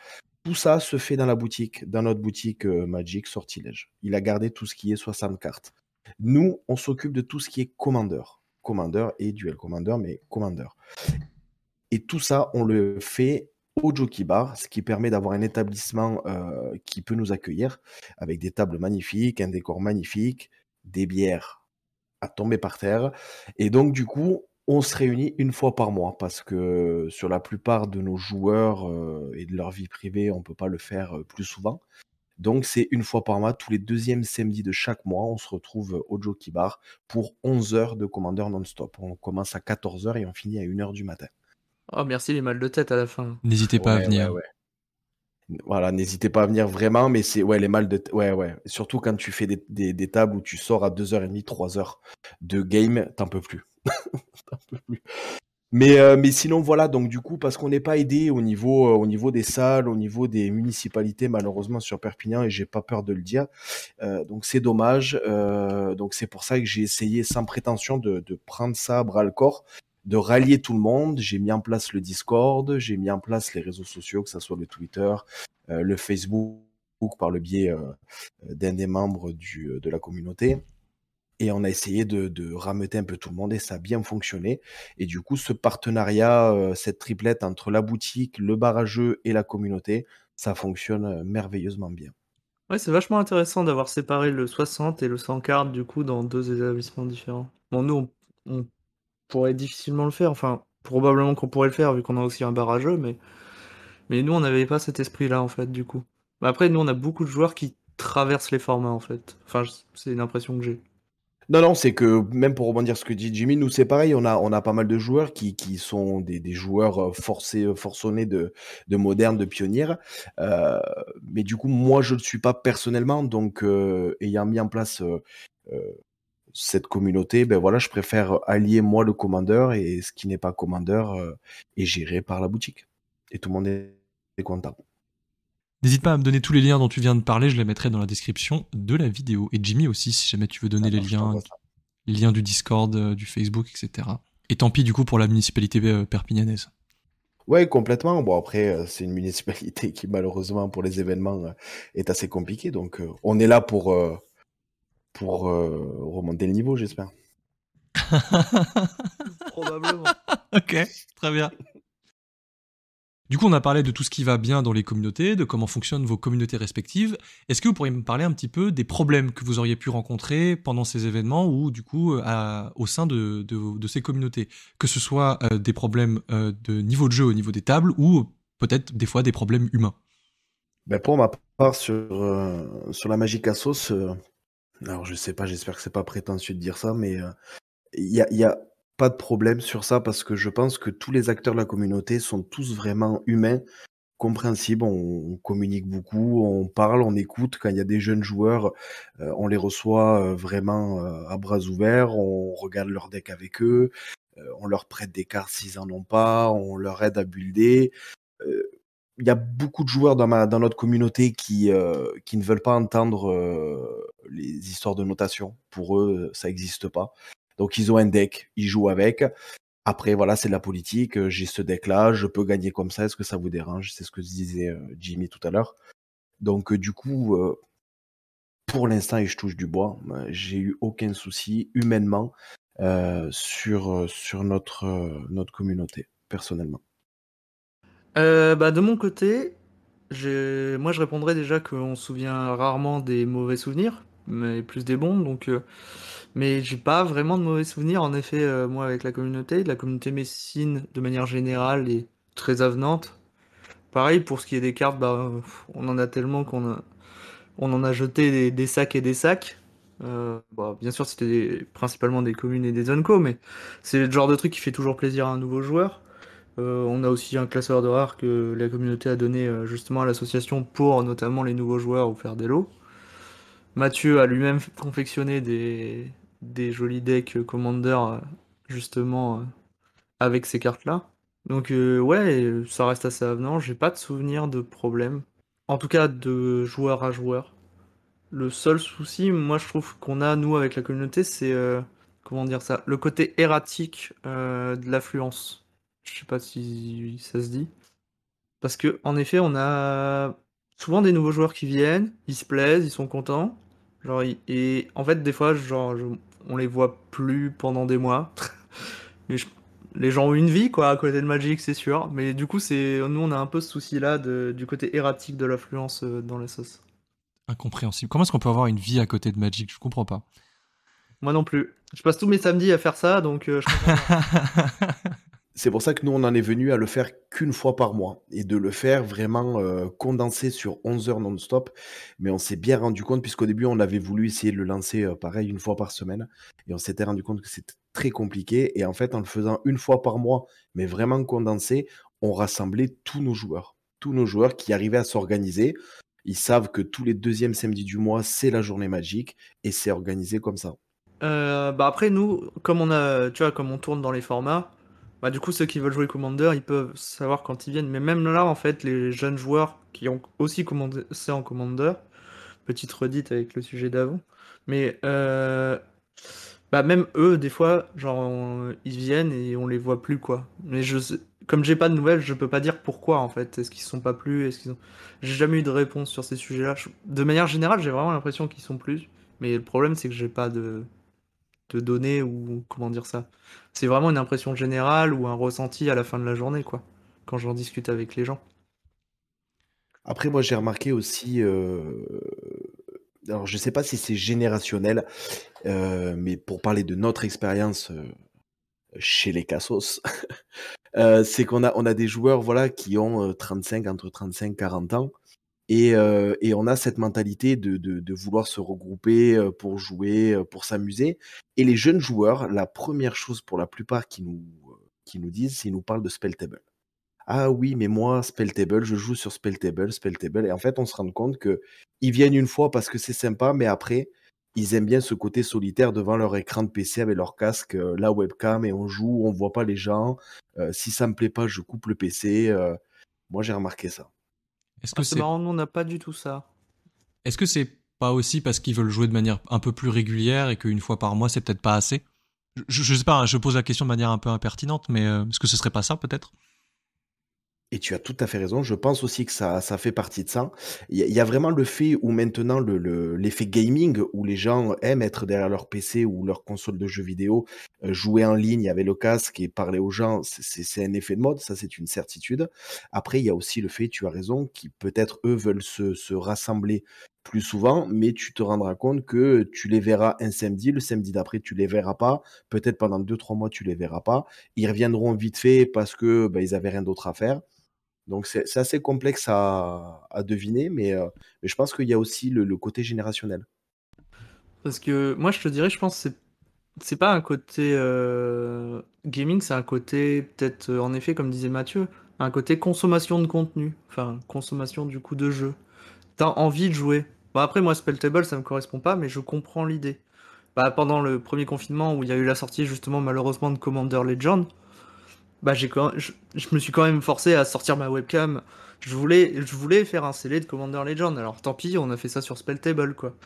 tout ça se fait dans la boutique, dans notre boutique euh, Magic Sortilège. Il a gardé tout ce qui est 60 cartes. Nous, on s'occupe de tout ce qui est commandeur. Commandeur et duel commandeur, mais commandeur. Et tout ça, on le fait au Jockey Bar, ce qui permet d'avoir un établissement euh, qui peut nous accueillir avec des tables magnifiques, un décor magnifique, des bières à tomber par terre. Et donc, du coup, on se réunit une fois par mois parce que sur la plupart de nos joueurs euh, et de leur vie privée, on ne peut pas le faire euh, plus souvent. Donc, c'est une fois par mois, tous les deuxièmes samedis de chaque mois, on se retrouve au Jockey Bar pour 11 heures de commandeur non-stop. On commence à 14 heures et on finit à 1 heure du matin. Oh, merci les mal de tête à la fin. N'hésitez pas à venir. Voilà, n'hésitez pas à venir vraiment, mais c'est ouais les mal de tête. Ouais, ouais. Surtout quand tu fais des, des, tables où tu sors à 2h30, 3h de game, t'en peux plus. peux plus. Mais, euh, mais sinon, voilà, donc du coup, parce qu'on n'est pas aidé au niveau, euh, au niveau des salles, au niveau des municipalités, malheureusement, sur Perpignan, et j'ai pas peur de le dire. Euh, donc c'est dommage. donc c'est pour ça que j'ai essayé, sans prétention, de, de prendre ça à bras le corps de rallier tout le monde. J'ai mis en place le Discord, j'ai mis en place les réseaux sociaux, que ce soit le Twitter, euh, le Facebook, par le biais euh, d'un des membres du, euh, de la communauté. Et on a essayé de, de rameuter un peu tout le monde et ça a bien fonctionné. Et du coup, ce partenariat, cette triplette entre la boutique, le bar à jeux et la communauté, ça fonctionne merveilleusement bien. Ouais, c'est vachement intéressant d'avoir séparé le 60 et le 140 du coup dans deux établissements différents. Bon, nous, on pourrait difficilement le faire. Enfin, probablement qu'on pourrait le faire vu qu'on a aussi un barrageux, mais, mais nous, on n'avait pas cet esprit-là, en fait, du coup. après, nous, on a beaucoup de joueurs qui traversent les formats, en fait. Enfin, c'est une impression que j'ai. Non, non, c'est que même pour rebondir ce que dit Jimmy, nous c'est pareil, on a, on a pas mal de joueurs qui, qui sont des, des joueurs euh, forcés, euh, forçonnés de, de modernes, de pionnières. Euh, mais du coup, moi je ne le suis pas personnellement, donc ayant mis en place cette communauté, ben voilà, je préfère allier moi le commandeur et ce qui n'est pas commandeur est géré par la boutique. Et tout le monde est, content. N'hésite pas à me donner tous les liens dont tu viens de parler, je les mettrai dans la description de la vidéo. Et Jimmy aussi, si jamais tu veux donner les liens, les liens du Discord, euh, du Facebook, etc. Et tant pis du coup pour la municipalité euh, perpignanaise. Ouais, complètement. Bon, après, euh, c'est une municipalité qui, malheureusement, pour les événements, euh, est assez compliquée. Donc, euh, on est là pour, euh, pour euh, remonter le niveau, j'espère. Probablement. ok, très bien. Du coup, on a parlé de tout ce qui va bien dans les communautés, de comment fonctionnent vos communautés respectives. Est-ce que vous pourriez me parler un petit peu des problèmes que vous auriez pu rencontrer pendant ces événements ou du coup euh, à- au sein de, de- de ces communautés? Que ce soit euh, des problèmes euh, de niveau de jeu au niveau des tables ou peut-être des fois des problèmes humains. Ben, pour ma part, sur, euh, sur la magie à sauce, euh, alors je sais pas, j'espère que c'est pas prétentieux de dire ça, mais euh, il y a, y a pas de problème sur ça parce que je pense que tous les acteurs de la communauté sont tous vraiment humains, compréhensibles, on, communique beaucoup, on parle, on écoute. Quand il y a des jeunes joueurs, euh, on les reçoit euh, vraiment euh, à bras ouverts, on regarde leur deck avec eux, euh, on leur prête des cartes s'ils en ont pas, on leur aide à builder. Euh, il y a beaucoup de joueurs dans, ma, dans notre communauté qui, qui ne veulent pas entendre les histoires de notation. Pour eux, ça n'existe pas. Donc, ils ont un deck, ils jouent avec. Après, voilà, c'est de la politique. euh, J'ai ce deck-là, je peux gagner comme ça. Est-ce que ça vous dérange? C'est ce que disait euh, Jimmy tout à l'heure. Donc, euh, du coup, euh, pour l'instant, et je touche du bois, euh, j'ai eu aucun souci humainement euh, sur, euh, sur notre, euh, notre communauté, personnellement. Euh, bah, de mon côté, moi je répondrais déjà qu'on se souvient rarement des mauvais souvenirs, mais plus des bons. Donc, euh, mais j'ai pas vraiment de mauvais souvenirs. En effet, euh, moi avec la communauté, la communauté messine de manière générale est très avenante. Pareil pour ce qui est des cartes, bah, euh, on en a tellement qu'on on en a jeté des, sacs et des sacs. Bah, bien sûr, c'était principalement des communes et des zones co, mais c'est le genre de truc qui fait toujours plaisir à un nouveau joueur. On a aussi un classeur de rares que la communauté a donné justement à l'association pour notamment les nouveaux joueurs ou faire des lots. Mathieu a lui-même confectionné des, jolis decks euh, Commander euh, justement euh, avec ces cartes-là. Donc ouais, ça reste assez avenant. J'ai pas de souvenir de problème. En tout cas de joueur à joueur. Le seul souci, moi je trouve qu'on a nous avec la communauté, c'est comment dire ça, le côté erratique de l'affluence. Je sais pas si ça se dit. Parce que, en effet, on a souvent des nouveaux joueurs qui viennent, ils se plaisent, ils sont contents. Genre, et en fait, des fois, genre, je- on les voit plus pendant des mois. Mais je- les gens ont une vie, quoi, à côté de Magic, c'est sûr. Mais du coup, c'est nous, on a un peu ce souci-là du côté erratique de l'affluence euh, dans la sauce. Incompréhensible. Comment est-ce qu'on peut avoir une vie à côté de Magic? Je comprends pas. Moi non plus. Je passe tous mes samedis à faire ça, donc euh, je comprends pas. C'est pour ça que nous, on en est venu à le faire qu'une fois par mois et de le faire vraiment euh, condensé sur 11 heures non-stop. Mais on s'est bien rendu compte, puisqu'au début, on avait voulu essayer de le lancer euh, pareil une fois par semaine. Et on s'était rendu compte que c'était très compliqué. Et en fait, en le faisant une fois par mois, mais vraiment condensé, on rassemblait tous nos joueurs. Tous nos joueurs qui arrivaient à s'organiser. Ils savent que tous les deuxièmes samedis du mois, c'est la journée magique. Et c'est organisé comme ça. Euh, bah après nous, comme on a, tu comme on tourne dans les formats, bah du coup ceux qui veulent jouer Commander, ils peuvent savoir quand ils viennent. Mais même là, en fait, les jeunes joueurs qui ont aussi commencé en Commander, petite redite avec le sujet d'avant, mais euh, bah même eux, des fois, genre ils viennent et on les voit plus quoi. Mais je, sais- comme j'ai pas de nouvelles, je peux pas dire pourquoi en fait. Est-ce qu'ils sont pas plus, est-ce qu'ils ont, j'ai jamais eu de réponse sur ces sujets-là. Je- De manière générale, j'ai vraiment l'impression qu'ils sont plus. Mais le problème, c'est que j'ai pas de de données ou comment dire ça. C'est vraiment une impression générale ou un ressenti à la fin de la journée, quoi, quand j'en discute avec les gens. Après, moi, j'ai remarqué aussi, euh, alors je sais pas si c'est générationnel, euh, mais pour parler de notre expérience euh, chez les Cassos, c'est qu'on a, on a des joueurs voilà, qui ont euh, 35, entre 35 et 40 ans, Et, euh, et, on a cette mentalité de, de, de vouloir se regrouper euh, pour jouer, euh, pour s'amuser. Et les jeunes joueurs, la première chose pour la plupart qui nous, qui nous disent, c'est qu'ils nous parlent de Spelltable. Ah oui, mais moi, Spelltable, je joue sur Spelltable, Spelltable. Et en fait, on se rend compte que ils viennent une fois parce que c'est sympa, mais après, ils aiment bien ce côté solitaire devant leur écran de PC avec leur casque, la webcam, et on joue, on voit pas les gens. si ça me plaît pas, je coupe le PC. moi, j'ai remarqué ça. Est-ce que ah, c'est marrant, nous on n'a pas du tout ça. Est-ce que c'est pas aussi parce qu'ils veulent jouer de manière un peu plus régulière et qu'une fois par mois c'est peut-être pas assez? Je, je, sais pas, hein, je pose la question de manière un peu impertinente, mais euh, est-ce que ce serait pas ça peut-être? Et tu as tout à fait raison. Je pense aussi que ça, ça fait partie de ça. Il y, a vraiment le fait où maintenant l'effet le, gaming, où les gens aiment être derrière leur PC ou leur console de jeux vidéo, euh, jouer en ligne avec le casque et parler aux gens, c'est un effet de mode, ça c'est une certitude. Après, il y a aussi le fait, tu as raison, qui peut-être eux veulent se, se rassembler plus souvent, mais tu te rendras compte que tu les verras un samedi, le samedi d'après tu les verras pas, peut-être pendant 2-3 mois tu les verras pas, ils reviendront vite fait parce que bah, ils avaient rien d'autre à faire. Donc c'est assez complexe à, deviner, mais, euh, mais, je pense qu'il y a aussi le, côté générationnel. Parce que moi je te dirais, je pense que c'est pas un côté euh, gaming, c'est un côté peut-être euh, en effet, comme disait Mathieu, un côté consommation de contenu, enfin consommation du coup de jeu. T'as envie de jouer. Bon après moi Spelltable ça me correspond pas, mais je comprends l'idée. Bah, pendant le premier confinement où il y a eu la sortie justement malheureusement de Commander Legend, bah j'ai quand je, me suis quand même forcé à sortir ma webcam. Je voulais, faire un CD de Commander Legend. Alors tant pis, on a fait ça sur Spelltable quoi.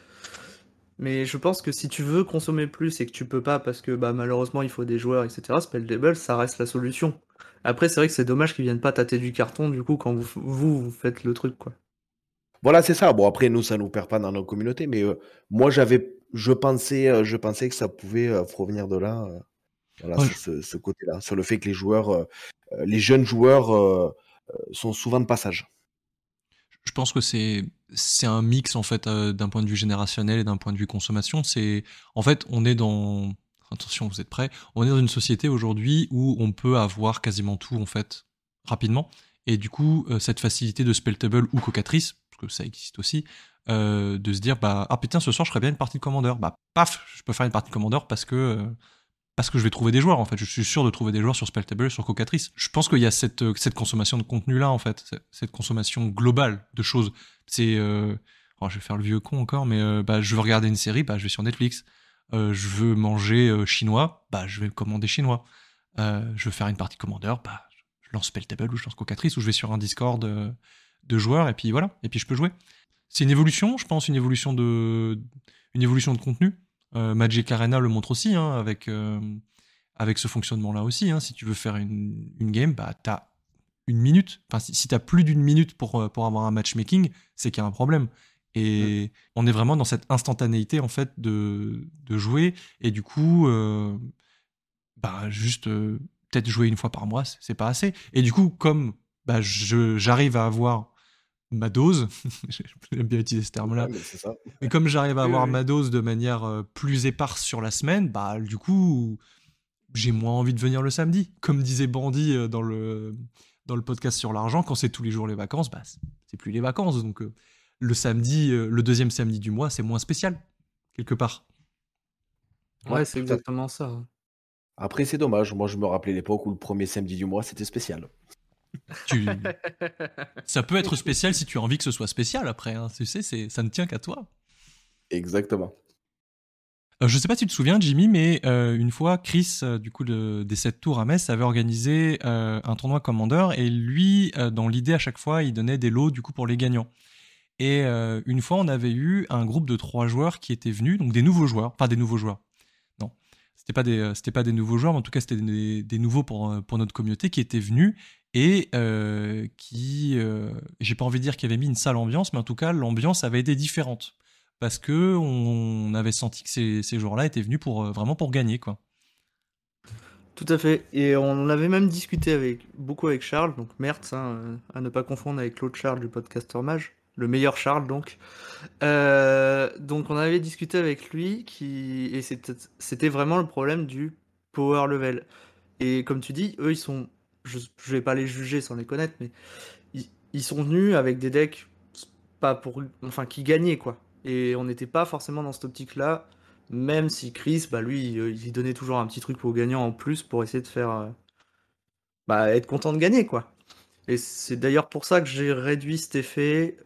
Mais je pense que si tu veux consommer plus et que tu peux pas parce que bah malheureusement il faut des joueurs etc. Spelltable ça reste la solution. Après c'est vrai que c'est dommage qu'ils viennent pas tâter du carton du coup quand vous, vous faites le truc quoi. Voilà c'est ça. Bon après nous ça nous perd pas dans nos communautés mais euh, moi j'avais je pensais euh, je pensais que ça pouvait euh, provenir de là. Voilà, sur ce, côté-là, sur le fait que les joueurs, les jeunes joueurs sont souvent de passage. Je pense que c'est c'est un mix en fait d'un point de vue générationnel et d'un point de vue consommation. C'est en fait on est dans attention vous êtes prêts on est dans une société aujourd'hui où on peut avoir quasiment tout en fait rapidement et du coup cette facilité de Spelltable ou Cocatrice que ça existe aussi de se dire bah ah putain ce soir je ferais bien une partie de Commander bah paf je peux faire une partie de Commander parce que parce que je vais trouver des joueurs en fait. Je suis sûr de trouver des joueurs sur Spelltable, sur Cocatrice. Je pense qu'il y a cette, euh, cette consommation de contenu là en fait, cette consommation globale de choses. C'est, euh... oh, je vais faire le vieux con encore, mais euh, bah, je veux regarder une série, bah, je vais sur Netflix. Euh, je veux manger chinois, bah, je vais commander chinois. je veux faire une partie commandeur, bah, je lance Spelltable ou je lance Cocatrice ou je vais sur un Discord de joueurs et puis voilà, et puis je peux jouer. C'est une évolution, je pense, une évolution de, une évolution de contenu. Euh, Magic Arena le montre aussi, hein, avec, euh, avec ce fonctionnement-là aussi. Hein. Si tu veux faire une, une game, bah, tu as une minute. Enfin, si, tu as plus d'une minute pour, euh, pour avoir un matchmaking, c'est qu'il y a un problème. Et on est vraiment dans cette instantanéité en fait de, de jouer. Et du coup, bah, juste peut-être jouer une fois par mois, c'est pas assez. Et du coup, comme bah, j'arrive à avoir ma dose, j'aime bien utiliser ce terme-là, mais, comme j'arrive à avoir ma dose de manière euh, plus éparse sur la semaine, bah du coup j'ai moins envie de venir le samedi. Comme disait Bandy euh, dans le, dans le podcast sur l'argent, quand c'est tous les jours les vacances, bah c'est plus les vacances. Donc euh, le samedi, le deuxième samedi du mois, c'est moins spécial, quelque part. Ouais, c'est exactement ça. Après, c'est dommage. Moi, je me rappelais l'époque où le premier samedi du mois, c'était spécial. ça peut être spécial si tu as envie que ce soit spécial après. Hein. Tu sais, ça ne tient qu'à toi. Exactement. Euh, je sais pas si tu te souviens, Jimmy, mais euh, une fois, Chris, euh, du coup, des 7 tours à Metz, avait organisé un tournoi Commander et lui, dans l'idée, à chaque fois, il donnait des lots, du coup, pour les gagnants. Et une fois, on avait eu un groupe de trois joueurs qui étaient venus, donc des nouveaux joueurs, pas des nouveaux joueurs. Non, c'était pas des, c'était pas des nouveaux joueurs, mais en tout cas, c'était des, des, nouveaux pour, pour notre communauté qui étaient venus et euh, qui, euh, j'ai pas envie de dire qu'il avait mis une sale ambiance, mais en tout cas l'ambiance avait été différente parce que on avait senti que ces, ces joueurs-là étaient venus pour euh, vraiment pour gagner quoi. Tout à fait, et on avait même discuté avec beaucoup avec Charles, donc Mertz, hein, à ne pas confondre avec l'autre Charles du podcaster Mage, le meilleur Charles donc. donc on avait discuté avec lui qui et c'était vraiment le problème du power level. Et comme tu dis, eux ils sont je, vais pas les juger sans les connaître, mais ils, sont venus avec des decks pas pour, enfin, qui gagnait quoi. Et on n'était pas forcément dans cette optique-là, même si Chris, bah lui, il donnait toujours un petit truc pour gagnant en plus pour essayer de faire, bah, être content de gagner quoi. Et c'est d'ailleurs pour ça que j'ai réduit cet effet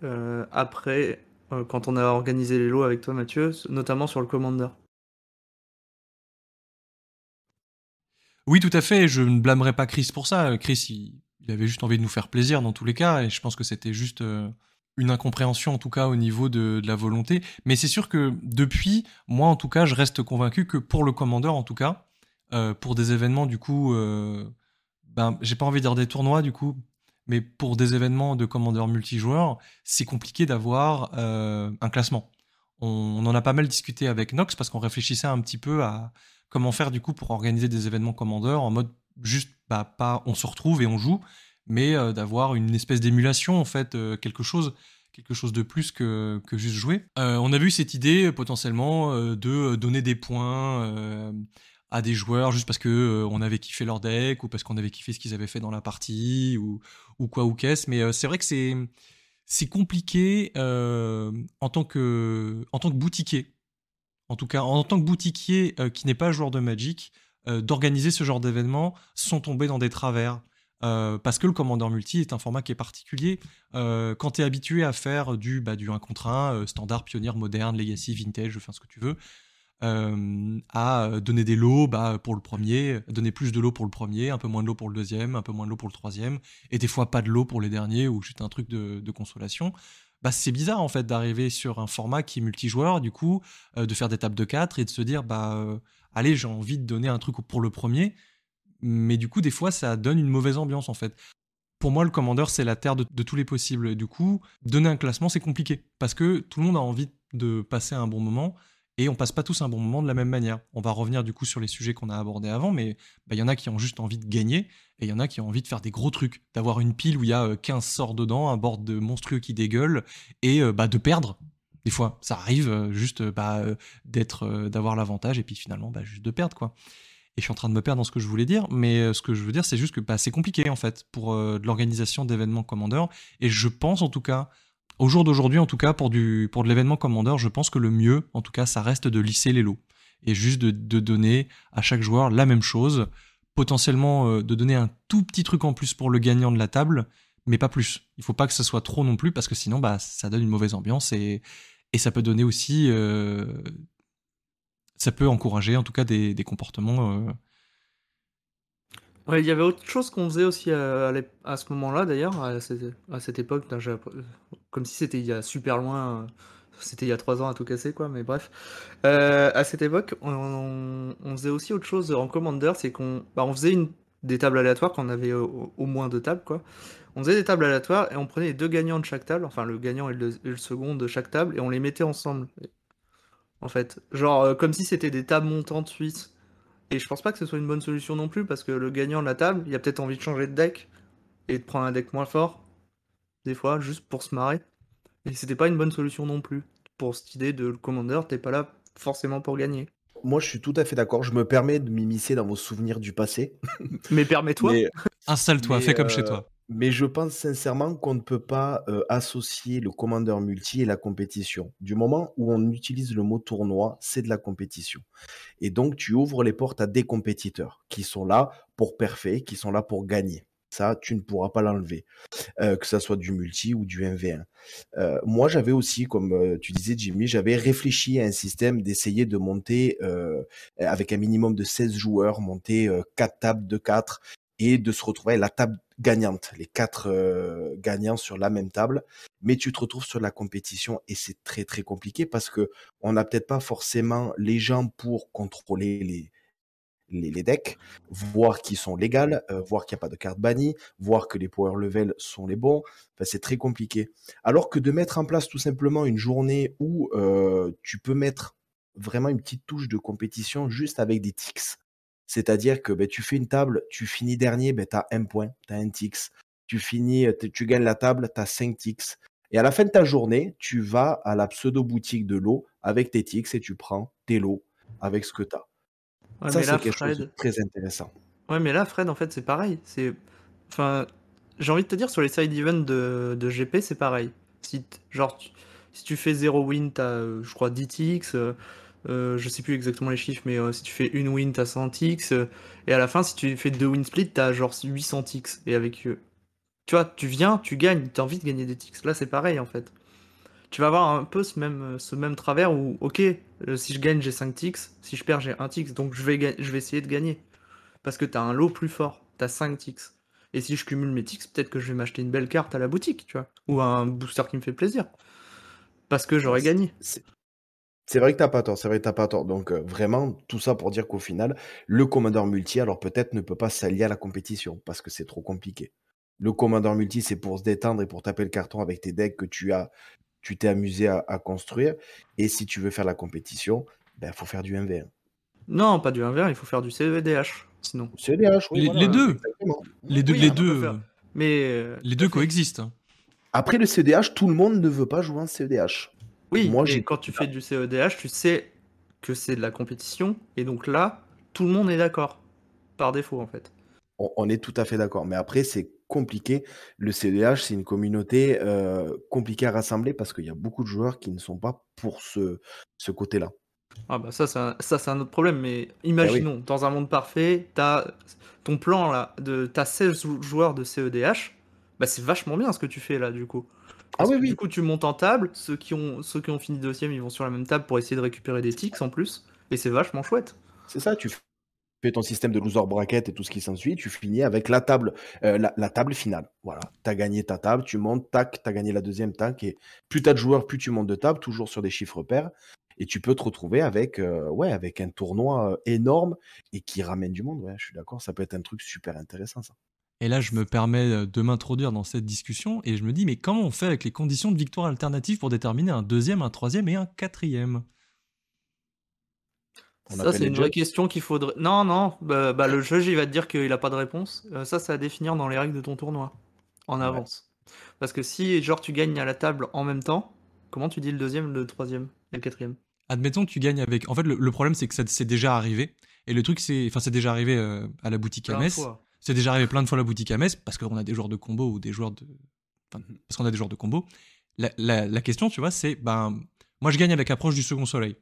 après, quand on a organisé les lots avec toi Mathieu, notamment sur le Commander. Oui, tout à fait. Je ne blâmerai pas Chris pour ça. Chris, il, avait juste envie de nous faire plaisir dans tous les cas, et je pense que c'était juste euh, une incompréhension en tout cas au niveau de, la volonté. Mais c'est sûr que depuis, moi en tout cas, je reste convaincu que pour le commandeur en tout cas, euh, pour des événements du coup, euh, ben j'ai pas envie de dire des tournois du coup, mais pour des événements de commandeur multijoueur, c'est compliqué d'avoir un classement. On, on, en a pas mal discuté avec Nox parce qu'on réfléchissait un petit peu à comment faire du coup pour organiser des événements commandeurs en mode juste bah, pas on se retrouve et on joue, mais euh, d'avoir une espèce d'émulation en fait, euh, quelque chose quelque chose de plus que, que juste jouer. Euh, on a vu cette idée potentiellement de donner des points à des joueurs juste parce que on avait kiffé leur deck ou parce qu'on avait kiffé ce qu'ils avaient fait dans la partie ou, ou quoi ou qu'est-ce. Mais c'est vrai que c'est compliqué en tant que en tant que boutiquier en tout cas en tant que boutiquier euh, qui n'est pas joueur de Magic, euh, d'organiser ce genre d'événements sans tomber dans des travers. Euh, parce que le commandeur multi est un format qui est particulier. quand tu es habitué à faire du, bah, du 1 contre 1, standard, pionnière, moderne, legacy, vintage, enfin ce que tu veux, à donner des lots bah, pour le premier, donner plus de lots pour le premier, un peu moins de lots pour le deuxième, un peu moins de lots pour le troisième, et des fois pas de lots pour les derniers ou juste un truc de consolation bah, c'est bizarre en fait d'arriver sur un format qui est multijoueur, du coup, euh, de faire des tables de 4 et de se dire, bah, euh, allez, j'ai envie de donner un truc pour le premier, mais du coup, des fois, ça donne une mauvaise ambiance en fait. Pour moi, le commandeur, c'est la terre de, de, tous les possibles. Et du coup, donner un classement, c'est compliqué parce que tout le monde a envie de passer un bon moment et on passe pas tous un bon moment de la même manière. On va revenir du coup sur les sujets qu'on a abordés avant, mais bah, il y en a qui ont juste envie de gagner et il y en a qui ont envie de faire des gros trucs, d'avoir une pile où il y a 15 euh, sorts dedans, un board de monstrueux qui dégueule et euh, bah, de perdre. Des fois, ça arrive euh, juste bah, d'être, d'avoir l'avantage et puis finalement bah, juste de perdre quoi. Et je suis en train de me perdre dans ce que je voulais dire, mais ce que je veux dire, c'est juste que c'est compliqué en fait pour l'organisation d'événements commandeurs. Et je pense en tout cas au jour d'aujourd'hui, en tout cas, pour, du, pour de l'événement Commander, je pense que le mieux, en tout cas, ça reste de lisser les lots. Et juste de, donner à chaque joueur la même chose. Potentiellement euh, de donner un tout petit truc en plus pour le gagnant de la table, mais pas plus. Il faut pas que ce soit trop non plus, parce que sinon, bah, ça donne une mauvaise ambiance et, et ça peut donner aussi. Euh, ça peut encourager, en tout cas, des, des comportements euh, il y avait autre chose qu'on faisait aussi à, à, ce moment-là, d'ailleurs, à, cette époque, comme si c'était il y a super loin, c'était il y a trois ans à tout casser, quoi, mais bref. Euh, à cette époque, on, faisait aussi autre chose en Commander, c'est qu'on bah, on faisait une, des tables aléatoires quand on avait au, moins deux tables, quoi. On faisait des tables aléatoires et on prenait les deux gagnants de chaque table, enfin le gagnant et le, et le second de chaque table, et on les mettait ensemble. En fait, genre euh, comme si c'était des tables montantes suisses. Et je pense pas que ce soit une bonne solution non plus, parce que le gagnant de la table, il a peut-être envie de changer de deck et de prendre un deck moins fort, des fois, juste pour se marrer. Et c'était pas une bonne solution non plus. Pour cette idée de le commander, t'es pas là forcément pour gagner. Moi, je suis tout à fait d'accord. Je me permets de m'immiscer dans vos souvenirs du passé. Mais permets-toi. Installe-toi, fais comme chez euh, toi. Mais je pense sincèrement qu'on ne peut pas euh, associer le commandeur multi et la compétition. Du moment où on utilise le mot tournoi, c'est de la compétition. Et donc, tu ouvres les portes à des compétiteurs qui sont là pour parfait, qui sont là pour gagner. Ça, tu ne pourras pas l'enlever, que ça soit du multi ou du 1v1. Euh, moi, j'avais aussi, comme tu disais, Jimmy, j'avais réfléchi à un système d'essayer de monter avec un minimum de 16 joueurs, monter 4 tables de 4 et de se retrouver à la table gagnante, les quatre euh, gagnants sur la même table, mais tu te retrouves sur la compétition et c'est très très compliqué parce que on n'a peut-être pas forcément les gens pour contrôler les, les, decks, voir qui sont légales, euh, voir qu'il n'y a pas de cartes bannies, voir que les power level sont les bons. C'est très compliqué. Alors que de mettre en place tout simplement une journée où euh, tu peux mettre vraiment une petite touche de compétition juste avec des tics. C'est-à-dire que ben, tu fais une table, tu finis dernier, ben, tu as un point, tu as un tix. Tu finis, tu gagnes la table, tu as 5 tics. Et à la fin de ta journée, tu vas à la pseudo-boutique de l'eau avec tes tics et tu prends tes lots avec ce que tu as. Ça, c'est quelque chose de très intéressant. Ouais, mais là, Fred, en fait, c'est pareil. C'est, enfin, j'ai envie de te dire sur les side events de, de GP, c'est pareil. Si, genre, si tu fais 0 win, t'as, euh, je crois, 10 ticks. Euh, je sais plus exactement les chiffres, mais si tu fais une win, t'as 100 ticks. et à la fin, si tu fais deux win split, t'as genre 800 ticks. Et avec. tu vois, tu viens, tu gagnes, t'as envie de gagner des ticks. Là, c'est pareil en fait. Tu vas avoir un peu ce même, ce même travers où, ok, si je gagne, j'ai 5 ticks. Si je perds, j'ai 1 ticks. Donc je vais, je vais essayer de gagner. Parce que t'as un lot plus fort. T'as 5 ticks. Et si je cumule mes ticks, peut-être que je vais m'acheter une belle carte à la boutique, tu vois. Ou un booster qui me fait plaisir. Parce que j'aurais gagné. C'est vrai que t'as pas tort, c'est vrai que t'as pas tort. Donc euh, vraiment, tout ça pour dire qu'au final, le commandeur multi, alors peut-être ne peut pas s'allier à la compétition, parce que c'est trop compliqué. Le commandeur multi, c'est pour se détendre et pour taper le carton avec tes decks que tu as, tu t'es amusé à, construire. Et si tu veux faire la compétition, il ben, faut faire du 1v1. Non, pas du 1v1, il faut faire du CEDH sinon. CEDH, oui. Les, deux. Les deux, les deux. Mais euh, les deux coexistent. Hein. Après le CEDH, tout le monde ne veut pas jouer en CEDH. Oui, Moi, et quand tu fais du CEDH, tu sais que c'est de la compétition, et donc là, tout le monde est d'accord. Par défaut, en fait. On, est tout à fait d'accord. Mais après, c'est compliqué. Le CEDH, c'est une communauté euh, compliquée à rassembler parce qu'il y a beaucoup de joueurs qui ne sont pas pour ce, ce côté-là. Ah bah ça, ça, c'est un autre problème, mais imaginons, eh dans un monde parfait, t'as ton plan là, de, t'as 16 joueurs de CEDH, bah c'est vachement bien ce que tu fais là du coup. ah oui, oui. Du coup, tu montes en table, ceux qui, ont, ceux qui ont fini deuxième, ils vont sur la même table pour essayer de récupérer des ticks en plus, et c'est vachement chouette. C'est ça, tu fais ton système de loser bracket et tout ce qui s'ensuit, tu finis avec la table, euh, la, table finale. Voilà, t'as gagné ta table, tu montes, tac, t'as gagné la deuxième, tac, et plus t'as de joueurs, plus tu montes de table, toujours sur des chiffres pairs et tu peux te retrouver avec, ouais, avec un tournoi énorme et qui ramène du monde. Ouais, je suis d'accord, ça peut être un truc super intéressant, ça. Et là, je me permets de m'introduire dans cette discussion et je me dis, mais comment on fait avec les conditions de victoire alternatives pour déterminer un deuxième, un troisième et un quatrième? Ça, c'est une vraie question qu'il faudrait. Non, non, bah, bah le jeu, il va te dire qu'il n'a pas de réponse. ça, c'est à définir dans les règles de ton tournoi, en avance. Parce que si, genre, tu gagnes à la table en même temps, comment tu dis le deuxième, le troisième et le quatrième? Admettons que tu gagnes avec. En fait, le, problème, c'est que ça c'est déjà arrivé. Et le truc, c'est. Enfin, c'est déjà arrivé euh, à la boutique à Metz. C'est déjà arrivé plein de fois à la boutique à Metz parce qu'on a des joueurs de combo ou des joueurs de. Enfin, parce qu'on a des joueurs de combo. La, la, question, tu vois, c'est. Ben, moi, je gagne avec approche du second soleil.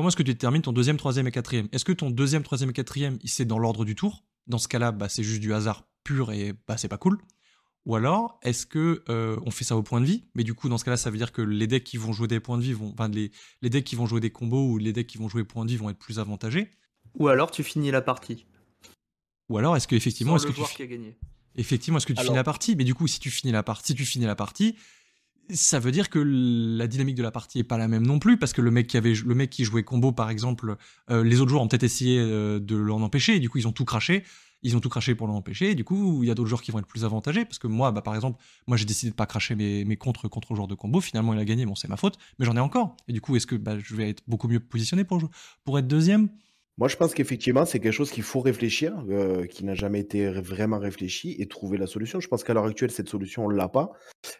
Comment est-ce que tu détermines ton deuxième, troisième et quatrième? Est-ce que ton deuxième, troisième et quatrième, c'est dans l'ordre du tour? Dans ce cas-là, bah, c'est juste du hasard pur et bah, c'est pas cool. Ou alors, est-ce que euh, on fait ça au point de vie? Mais du coup, dans ce cas-là, ça veut dire que les decks qui vont jouer des points de vie vont, enfin, les, les decks qui vont jouer des combos ou les decks qui vont jouer points de vie vont être plus avantagés. Ou alors, tu finis la partie. Ou alors, est-ce que effectivement, est-ce que tu qui a gagné. Effectivement, est-ce que tu finis la partie? Mais du coup, si tu finis la partie, si tu finis la partie, ça veut dire que la dynamique de la partie est pas la même non plus parce que le mec qui jouait combo par exemple, euh, les autres joueurs ont peut-être essayé euh, de l'en empêcher et du coup ils ont tout craché ils ont tout craché pour l'empêcher. Du coup, il y a d'autres joueurs qui vont être plus avantagés. Parce que moi, bah, par exemple, moi j'ai décidé de pas cracher mes, mes contre contre joueur de combo. Finalement, il a gagné. Bon, c'est ma faute, mais j'en ai encore. Et du coup, est-ce que bah, je vais être beaucoup mieux positionné pour être deuxième? Moi, je pense qu'effectivement, c'est quelque chose qu'il faut réfléchir, euh, qui n'a jamais été vraiment réfléchi et trouver la solution. Je pense qu'à l'heure actuelle, cette solution, on ne l'a pas,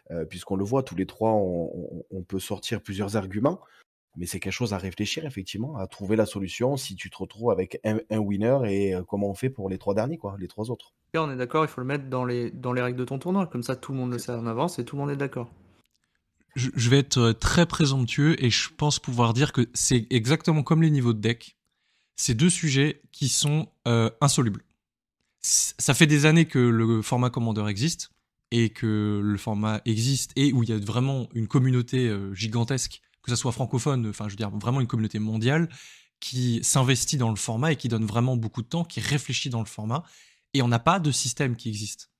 euh, puisqu'on le voit, tous les trois, on, peut sortir plusieurs arguments. Mais c'est quelque chose à réfléchir, effectivement, à trouver la solution si tu te retrouves avec un, winner et euh, comment on fait pour les trois derniers, quoi, les trois autres. Et on est d'accord, il faut le mettre dans les, dans les règles de ton tournoi, comme ça tout le monde le sait en avance et tout le monde est d'accord. Je, vais être très présomptueux et je pense pouvoir dire que c'est exactement comme les niveaux de deck. C'est deux sujets qui sont euh, insolubles. Ça fait des années que le format Commander existe et que le format existe et où il y a vraiment une communauté gigantesque que ça soit francophone, enfin je veux dire vraiment une communauté mondiale qui s'investit dans le format et qui donne vraiment beaucoup de temps, qui réfléchit dans le format. Et on n'a pas de système qui existe.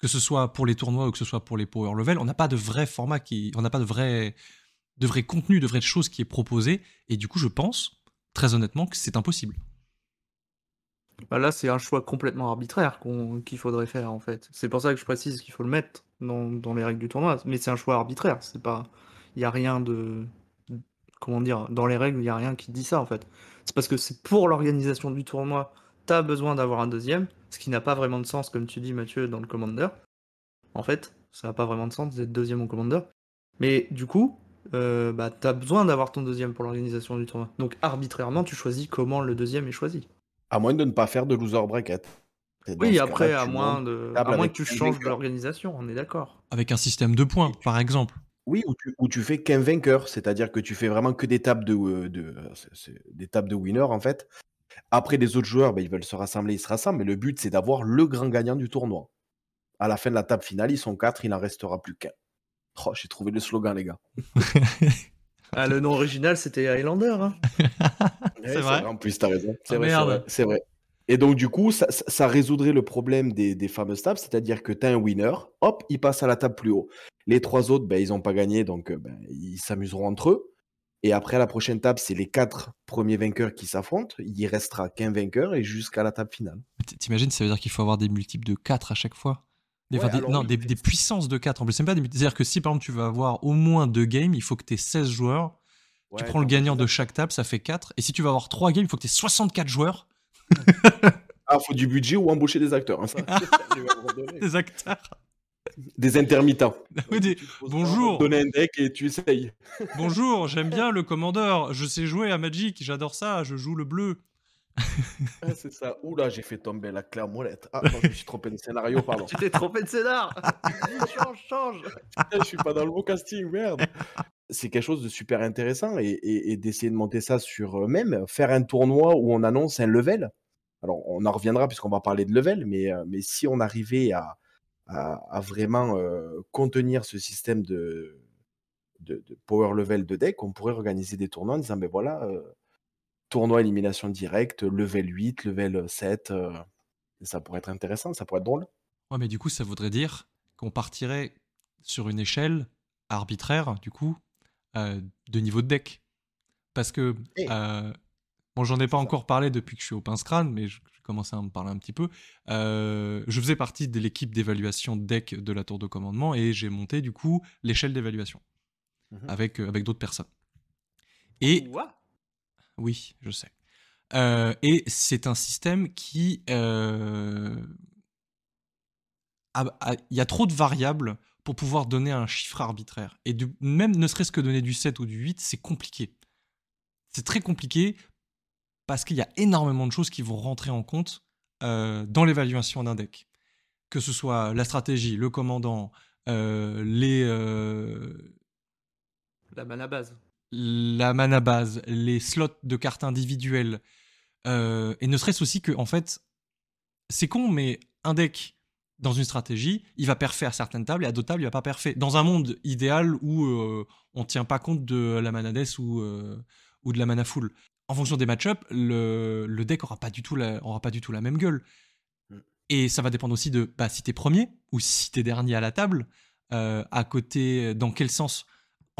Que ce soit pour les tournois ou que ce soit pour les power level, on n'a pas de vrai format qui, on n'a pas de vrai, de vrai contenu, de vraies choses qui est proposé. Et du coup, je pense, très honnêtement, que c'est impossible. Bah là, c'est un choix complètement arbitraire qu'il faudrait faire en fait. C'est pour ça que je précise qu'il faut le mettre dans, dans, les règles du tournoi. Mais c'est un choix arbitraire. Il n'y a rien de. Comment dire Dans les règles, il n'y a rien qui dit ça en fait. C'est parce que c'est pour l'organisation du tournoi, tu as besoin d'avoir un deuxième, ce qui n'a pas vraiment de sens, comme tu dis Mathieu, dans le Commander. En fait, ça n'a pas vraiment de sens d'être deuxième au Commander. Mais du coup, euh, bah, tu as besoin d'avoir ton deuxième pour l'organisation du tournoi. Donc arbitrairement, tu choisis comment le deuxième est choisi. À moins de ne pas faire de loser bracket. Oui, après, à moins, de... à moins que tu changes l'organisation, on est d'accord. Avec un système de points, par exemple. Oui, où tu, où tu fais qu'un vainqueur, c'est-à-dire que tu fais vraiment que des tables de, euh, de, des tables de winner, en fait. Après, les autres joueurs, ben, ils veulent se rassembler, ils se rassemblent, mais le but, c'est d'avoir le grand gagnant du tournoi. À la fin de la table finale, ils sont quatre, il n'en restera plus qu'un. Oh, j'ai trouvé le slogan, les gars. ah, le nom original, c'était Highlander. Hein. c'est vrai. En plus, t'as raison. C'est ah, vrai, c'est vrai. Et donc, du coup, ça, résoudrait le problème des, des fameuses tables, c'est-à-dire que tu as un winner, hop, il passe à la table plus haut. Les trois autres, ben, ils n'ont pas gagné, donc euh, ben, ils s'amuseront entre eux. Et après, la prochaine table, c'est les quatre premiers vainqueurs qui s'affrontent. Il restera qu'un vainqueur et jusqu'à la table finale. T'imagines, ça veut dire qu'il faut avoir des multiples de 4 à chaque fois? Des, Non, des, puissances de 4 en plus. C'est-à-dire que si par exemple tu vas avoir au moins deux games, il faut que tu aies 16 joueurs. tu prends le gagnant de chaque table, ça fait 4. Et si tu vas avoir 3 games, il faut que tu aies 64 joueurs. ah, faut du budget ou embaucher des acteurs. Hein, des acteurs. Des intermittents. Bonjour. Donner un deck et tu essayes. Bonjour, j'aime bien le commandeur. Je sais jouer à Magic, j'adore ça. Je joue le bleu. Ah, c'est ça. Oula, j'ai fait tomber la claire molette. Ah non, je me suis trompé de scénario, pardon. tu t'es trompé de scénar. change, change. je suis pas dans le bon casting, merde. C'est quelque chose de super intéressant et, d'essayer de monter ça sur euh, même faire un tournoi où on annonce un level. Alors, on en reviendra puisqu'on va parler de level, mais, euh, mais si on arrivait à, à, vraiment euh, contenir ce système de, de, power level de deck, on pourrait organiser des tournois en disant, ben voilà, tournoi élimination directe, level 8, level 7. Euh, ça pourrait être intéressant, ça pourrait être drôle. Ouais, mais du coup, ça voudrait dire qu'on partirait sur une échelle arbitraire, du coup, euh, de niveau de deck. Parce que, euh, bon, j'en ai pas encore parlé depuis que je suis au pince crâne, mais je, je commençais à me parler un petit peu. je faisais partie de l'équipe d'évaluation deck de la tour de commandement et j'ai monté, du coup, l'échelle d'évaluation mmh avec, avec d'autres personnes. Et. Oui, je sais. Euh, et c'est un système qui... Euh, il y a trop de variables pour pouvoir donner un chiffre arbitraire. Et même ne serait-ce que donner du 7 ou du 8, c'est compliqué. C'est très compliqué parce qu'il y a énormément de choses qui vont rentrer en compte euh, dans l'évaluation d'un deck. Que ce soit la stratégie, le commandant, les... La mana base la mana base, les slots de cartes individuelles, euh, et ne serait-ce aussi que, en fait, c'est con, mais un deck dans une stratégie, il va parfait à certaines tables et à d'autres tables, il va pas parfait. Dans un monde idéal où euh, on tient pas compte de la mana death ou, euh, ou de la mana full. En fonction des match-ups, le, le, deck aura pas, du tout la, aura pas du tout la même gueule. Mm. Et ça va dépendre aussi de bah, si t'es premier ou si t'es dernier à la table. à côté, dans quel sens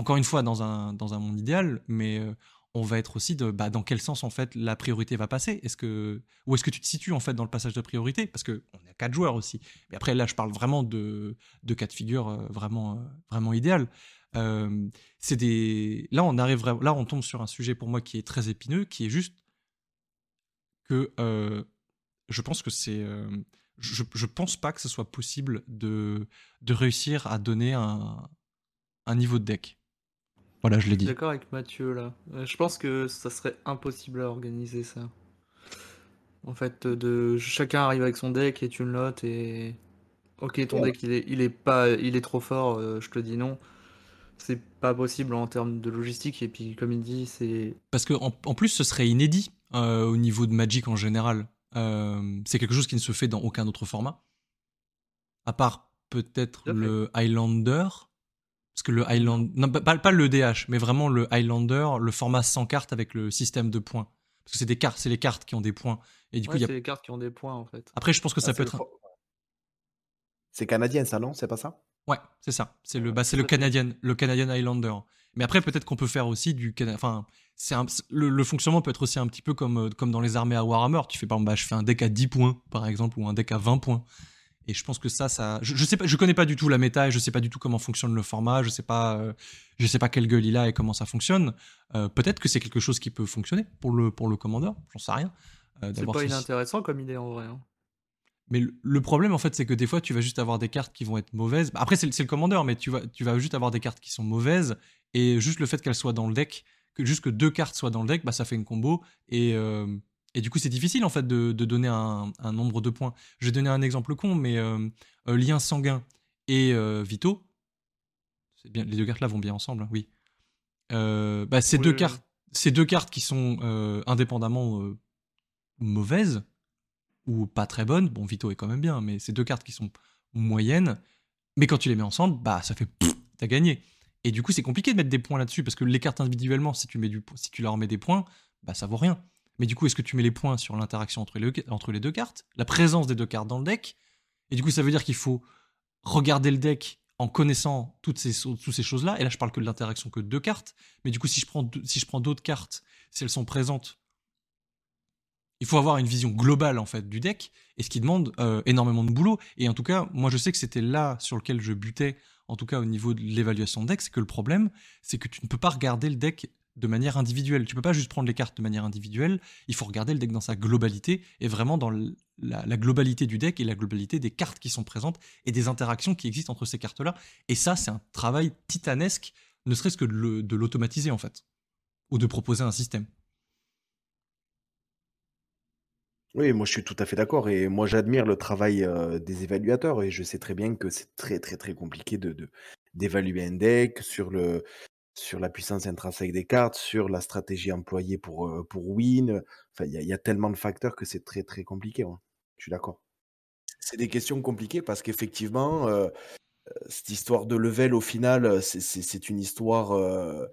encore une fois, dans un, dans un monde idéal, mais euh, on va être aussi bah, dans quel sens en fait la priorité va passer? Est-ce que où est-ce que tu te situes en fait dans le passage de priorité? Parce que on à quatre joueurs aussi. Mais après là, je parle vraiment de de cas de figure euh, vraiment euh, vraiment idéal. des là on arrive là on tombe sur un sujet pour moi qui est très épineux, qui est juste que je pense que c'est je, je pense pas que ce soit possible de de réussir à donner un un niveau de deck voilà, je l'ai dit. D'accord avec Mathieu là. Euh, je pense que ça serait impossible à organiser ça. En fait, de chacun arrive avec son deck et tu le notes et ok ton deck il est, il est pas il est trop fort, euh, je te dis non. C'est pas possible en termes de logistique et puis comme il dit c'est parce que en, plus ce serait inédit euh, au niveau de Magic en général. c'est quelque chose qui ne se fait dans aucun autre format. À part peut-être le Highlander parce que le Highlander, non, pas, le DH, mais vraiment le Highlander, le format sans carte avec le système de points. Parce que c'est des cartes, c'est les cartes qui ont des points. Et du coup, il y a... c'est les cartes qui ont des points en fait. Après, je pense que ça ah, peut être. C'est canadien, ça non? C'est pas ça? Ouais, c'est ça. C'est le, bah, c'est le canadien, le Canadian Highlander. Mais après, peut-être qu'on peut faire aussi du, enfin, c'est le, fonctionnement peut être aussi un petit peu comme, euh, comme dans les armées à Warhammer. Tu fais par exemple, bah, je fais un deck à 10 points, par exemple, ou un deck à 20 points. Et je pense que ça, ça, je, je, sais pas, je connais pas du tout la méta et je sais pas du tout comment fonctionne le format. Je sais pas, euh, je sais pas quelle gueule il a et comment ça fonctionne. Euh, peut-être que c'est quelque chose qui peut fonctionner pour le pour le commandeur. J'en sais rien. Euh, c'est pas inintéressant comme idée en vrai. Hein. Mais le, problème en fait, c'est que des fois, tu vas juste avoir des cartes qui vont être mauvaises. Après, c'est le commandeur, mais tu vas tu vas juste avoir des cartes qui sont mauvaises et juste le fait qu'elles soient dans le deck, que juste que deux cartes soient dans le deck, bah ça fait une combo et Et du coup, c'est difficile en fait de, donner un, nombre de points. Je vais donner un exemple con, mais euh, euh, lien sanguin et euh, Vito, bien, les deux cartes là vont bien ensemble, hein, oui. Bah, ces, deux cartes, ces deux cartes qui sont indépendamment mauvaises ou pas très bonnes, bon, Vito est quand même bien, mais ces deux cartes qui sont moyennes, mais quand tu les mets ensemble, bah ça fait t'as gagné. Et du coup, c'est compliqué de mettre des points là-dessus parce que les cartes individuellement, si tu, mets du, si tu leur mets des points, bah ça vaut rien. Mais du coup, est-ce que tu mets les points sur l'interaction entre les, deux cartes, la présence des deux cartes dans le deck? Et du coup, ça veut dire qu'il faut regarder le deck en connaissant toutes ces, choses-là. Et là, je parle que de l'interaction que de deux cartes. Mais du coup, si je prends, si je prends d'autres cartes, si elles sont présentes, il faut avoir une vision globale en fait du deck. Et ce qui demande euh, énormément de boulot. Et en tout cas, moi, je sais que c'était là sur lequel je butais, en tout cas au niveau de l'évaluation de deck, c'est que le problème, c'est que tu ne peux pas regarder le deck de manière individuelle. Tu peux pas juste prendre les cartes de manière individuelle, il faut regarder le deck dans sa globalité et vraiment dans la, globalité du deck et la globalité des cartes qui sont présentes et des interactions qui existent entre ces cartes-là. Et ça, c'est un travail titanesque, ne serait-ce que de l'automatiser en fait, ou de proposer un système. Oui, moi je suis tout à fait d'accord et moi j'admire le travail euh, des évaluateurs et je sais très bien que c'est très très très compliqué de d'évaluer un deck sur le sur la puissance intrinsèque des cartes, sur la stratégie employée pour, pour win. Enfin, il y, a tellement de facteurs que c'est très très compliqué. Je suis d'accord. C'est des questions compliquées parce qu'effectivement, cette histoire de level, au final, c'est une histoire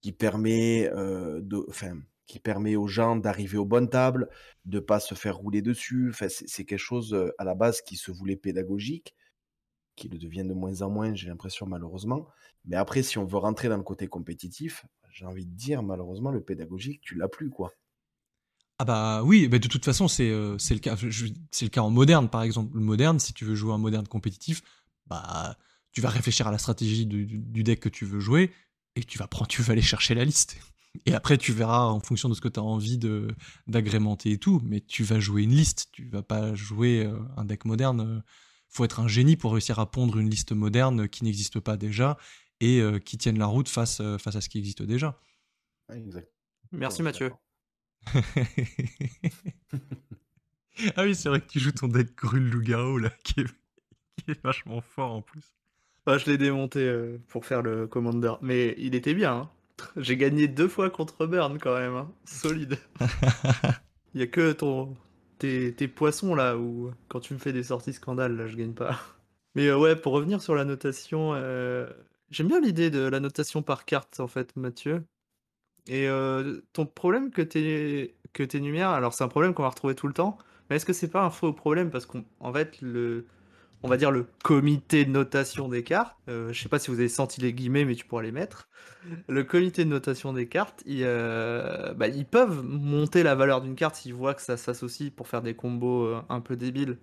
qui permet de, enfin, qui permet aux gens d'arriver aux bonnes tables, de pas se faire rouler dessus. Enfin, c'est quelque chose à la base qui se voulait pédagogique, qui le devient de moins en moins, j'ai l'impression malheureusement. Mais après, si on veut rentrer dans le côté compétitif, j'ai envie de dire, malheureusement, le pédagogique, tu l'as plus, quoi. Ah bah oui, de toute façon, c'est euh, le, cas, c'est le cas en moderne, par exemple. Le moderne, si tu veux jouer un moderne compétitif, bah tu vas réfléchir à la stratégie du, deck que tu veux jouer, et tu vas, prendre, tu vas aller chercher la liste. Et après, tu verras en fonction de ce que tu as envie d'agrémenter et tout, mais tu vas jouer une liste, tu vas pas jouer euh, un deck moderne. Faut être un génie pour réussir à pondre une liste moderne qui n'existe pas déjà et euh, qui tiennent la route face, euh, face à ce qui existe déjà. Exact. Merci Mathieu. ah oui, c'est vrai que tu joues ton deck Grul Loup-Garou là, qui est, vachement fort en plus. Ah, je l'ai démonté euh, pour faire le Commander, mais il était bien. Hein. J'ai gagné deux fois contre Burn quand même, hein. solide. Il y a que ton tes, tes, poissons là où quand tu me fais des sorties scandales, là, je gagne pas. Mais ouais, pour revenir sur la notation, J'aime bien l'idée de la notation par carte, en fait, Mathieu. Et ton problème que tu que alors c'est un problème qu'on va retrouver tout le temps, mais est-ce que c'est pas un faux problème? Parce qu'en fait le, on va dire le comité de notation des cartes, je sais pas si vous avez senti les guillemets, mais tu pourras les mettre. Le comité de notation des cartes, ils, bah, ils peuvent monter la valeur d'une carte s'ils voient que ça s'associe pour faire des combos un peu débiles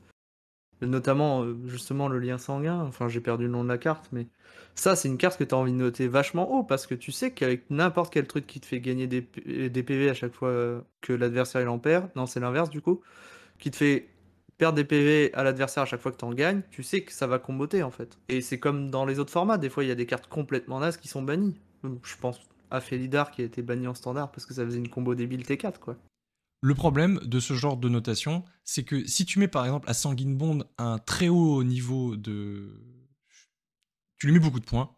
notamment justement le lien sanguin, enfin j'ai perdu le nom de la carte, mais ça c'est une carte que tu as envie de noter vachement haut, parce que tu sais qu'avec n'importe quel truc qui te fait gagner des, des PV à chaque fois que l'adversaire il en perd, non c'est l'inverse du coup, qui te fait perdre des PV à l'adversaire à chaque fois que tu en gagnes, tu sais que ça va comboter en fait. Et c'est comme dans les autres formats, des fois il y a des cartes complètement nazes qui sont bannies. Je pense à Felidar qui a été banni en standard parce que ça faisait une combo débile T4 quoi. Le problème de ce genre de notation, c'est que si tu mets par exemple à Sanguine Bond un très haut niveau de. Tu lui mets beaucoup de points.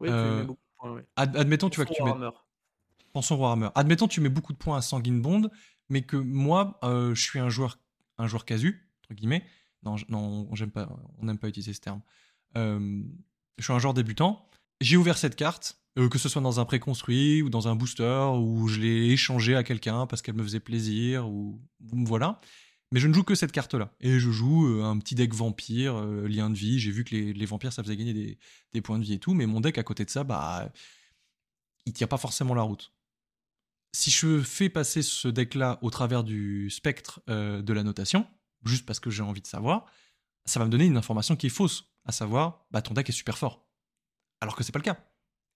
Oui, tu lui mets euh, beaucoup de points, oui. admettons, tu vois que tu mets. Pensons Warhammer. Admettons, tu mets beaucoup de points à Sanguine Bond, mais que moi, euh, je suis un joueur, un joueur casu, entre guillemets. Non, non j'aime pas, on n'aime pas utiliser ce terme. Euh, je suis un joueur débutant. J'ai ouvert cette carte euh, que ce soit dans un préconstruit ou dans un booster, ou je l'ai échangé à quelqu'un parce qu'elle me faisait plaisir, ou voilà. Mais je ne joue que cette carte-là. Et je joue euh, un petit deck vampire, euh, lien de vie. J'ai vu que les, vampires, ça faisait gagner des, points de vie et tout. Mais mon deck, à côté de ça, bah, il tient pas forcément la route. Si je fais passer ce deck-là au travers du spectre de la notation, juste parce que j'ai envie de savoir, ça va me donner une information qui est fausse. À savoir, bah, ton deck est super fort. Alors que c'est pas le cas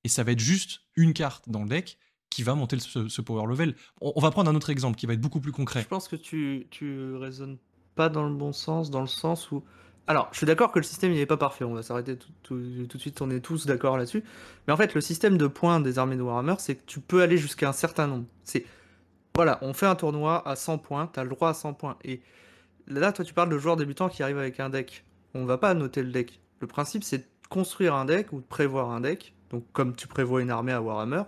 et ça va être juste une carte dans le deck qui va monter ce, power level. On, va prendre un autre exemple qui va être beaucoup plus concret. Je pense que tu, tu raisonnes pas dans le bon sens, dans le sens où. Alors, je suis d'accord que le système n'est pas parfait, on va s'arrêter tout, tout, de suite, on est tous d'accord là-dessus. Mais en fait, le système de points des armées de Warhammer, c'est que tu peux aller jusqu'à un certain nombre. C'est Voilà, on fait un tournoi à 100 points, t'as le droit à 100 points. Et là, toi, tu parles de joueurs débutants qui arrivent avec un deck. On va pas noter le deck. Le principe, c'est construire un deck ou de prévoir un deck, donc comme tu prévois une armée à Warhammer,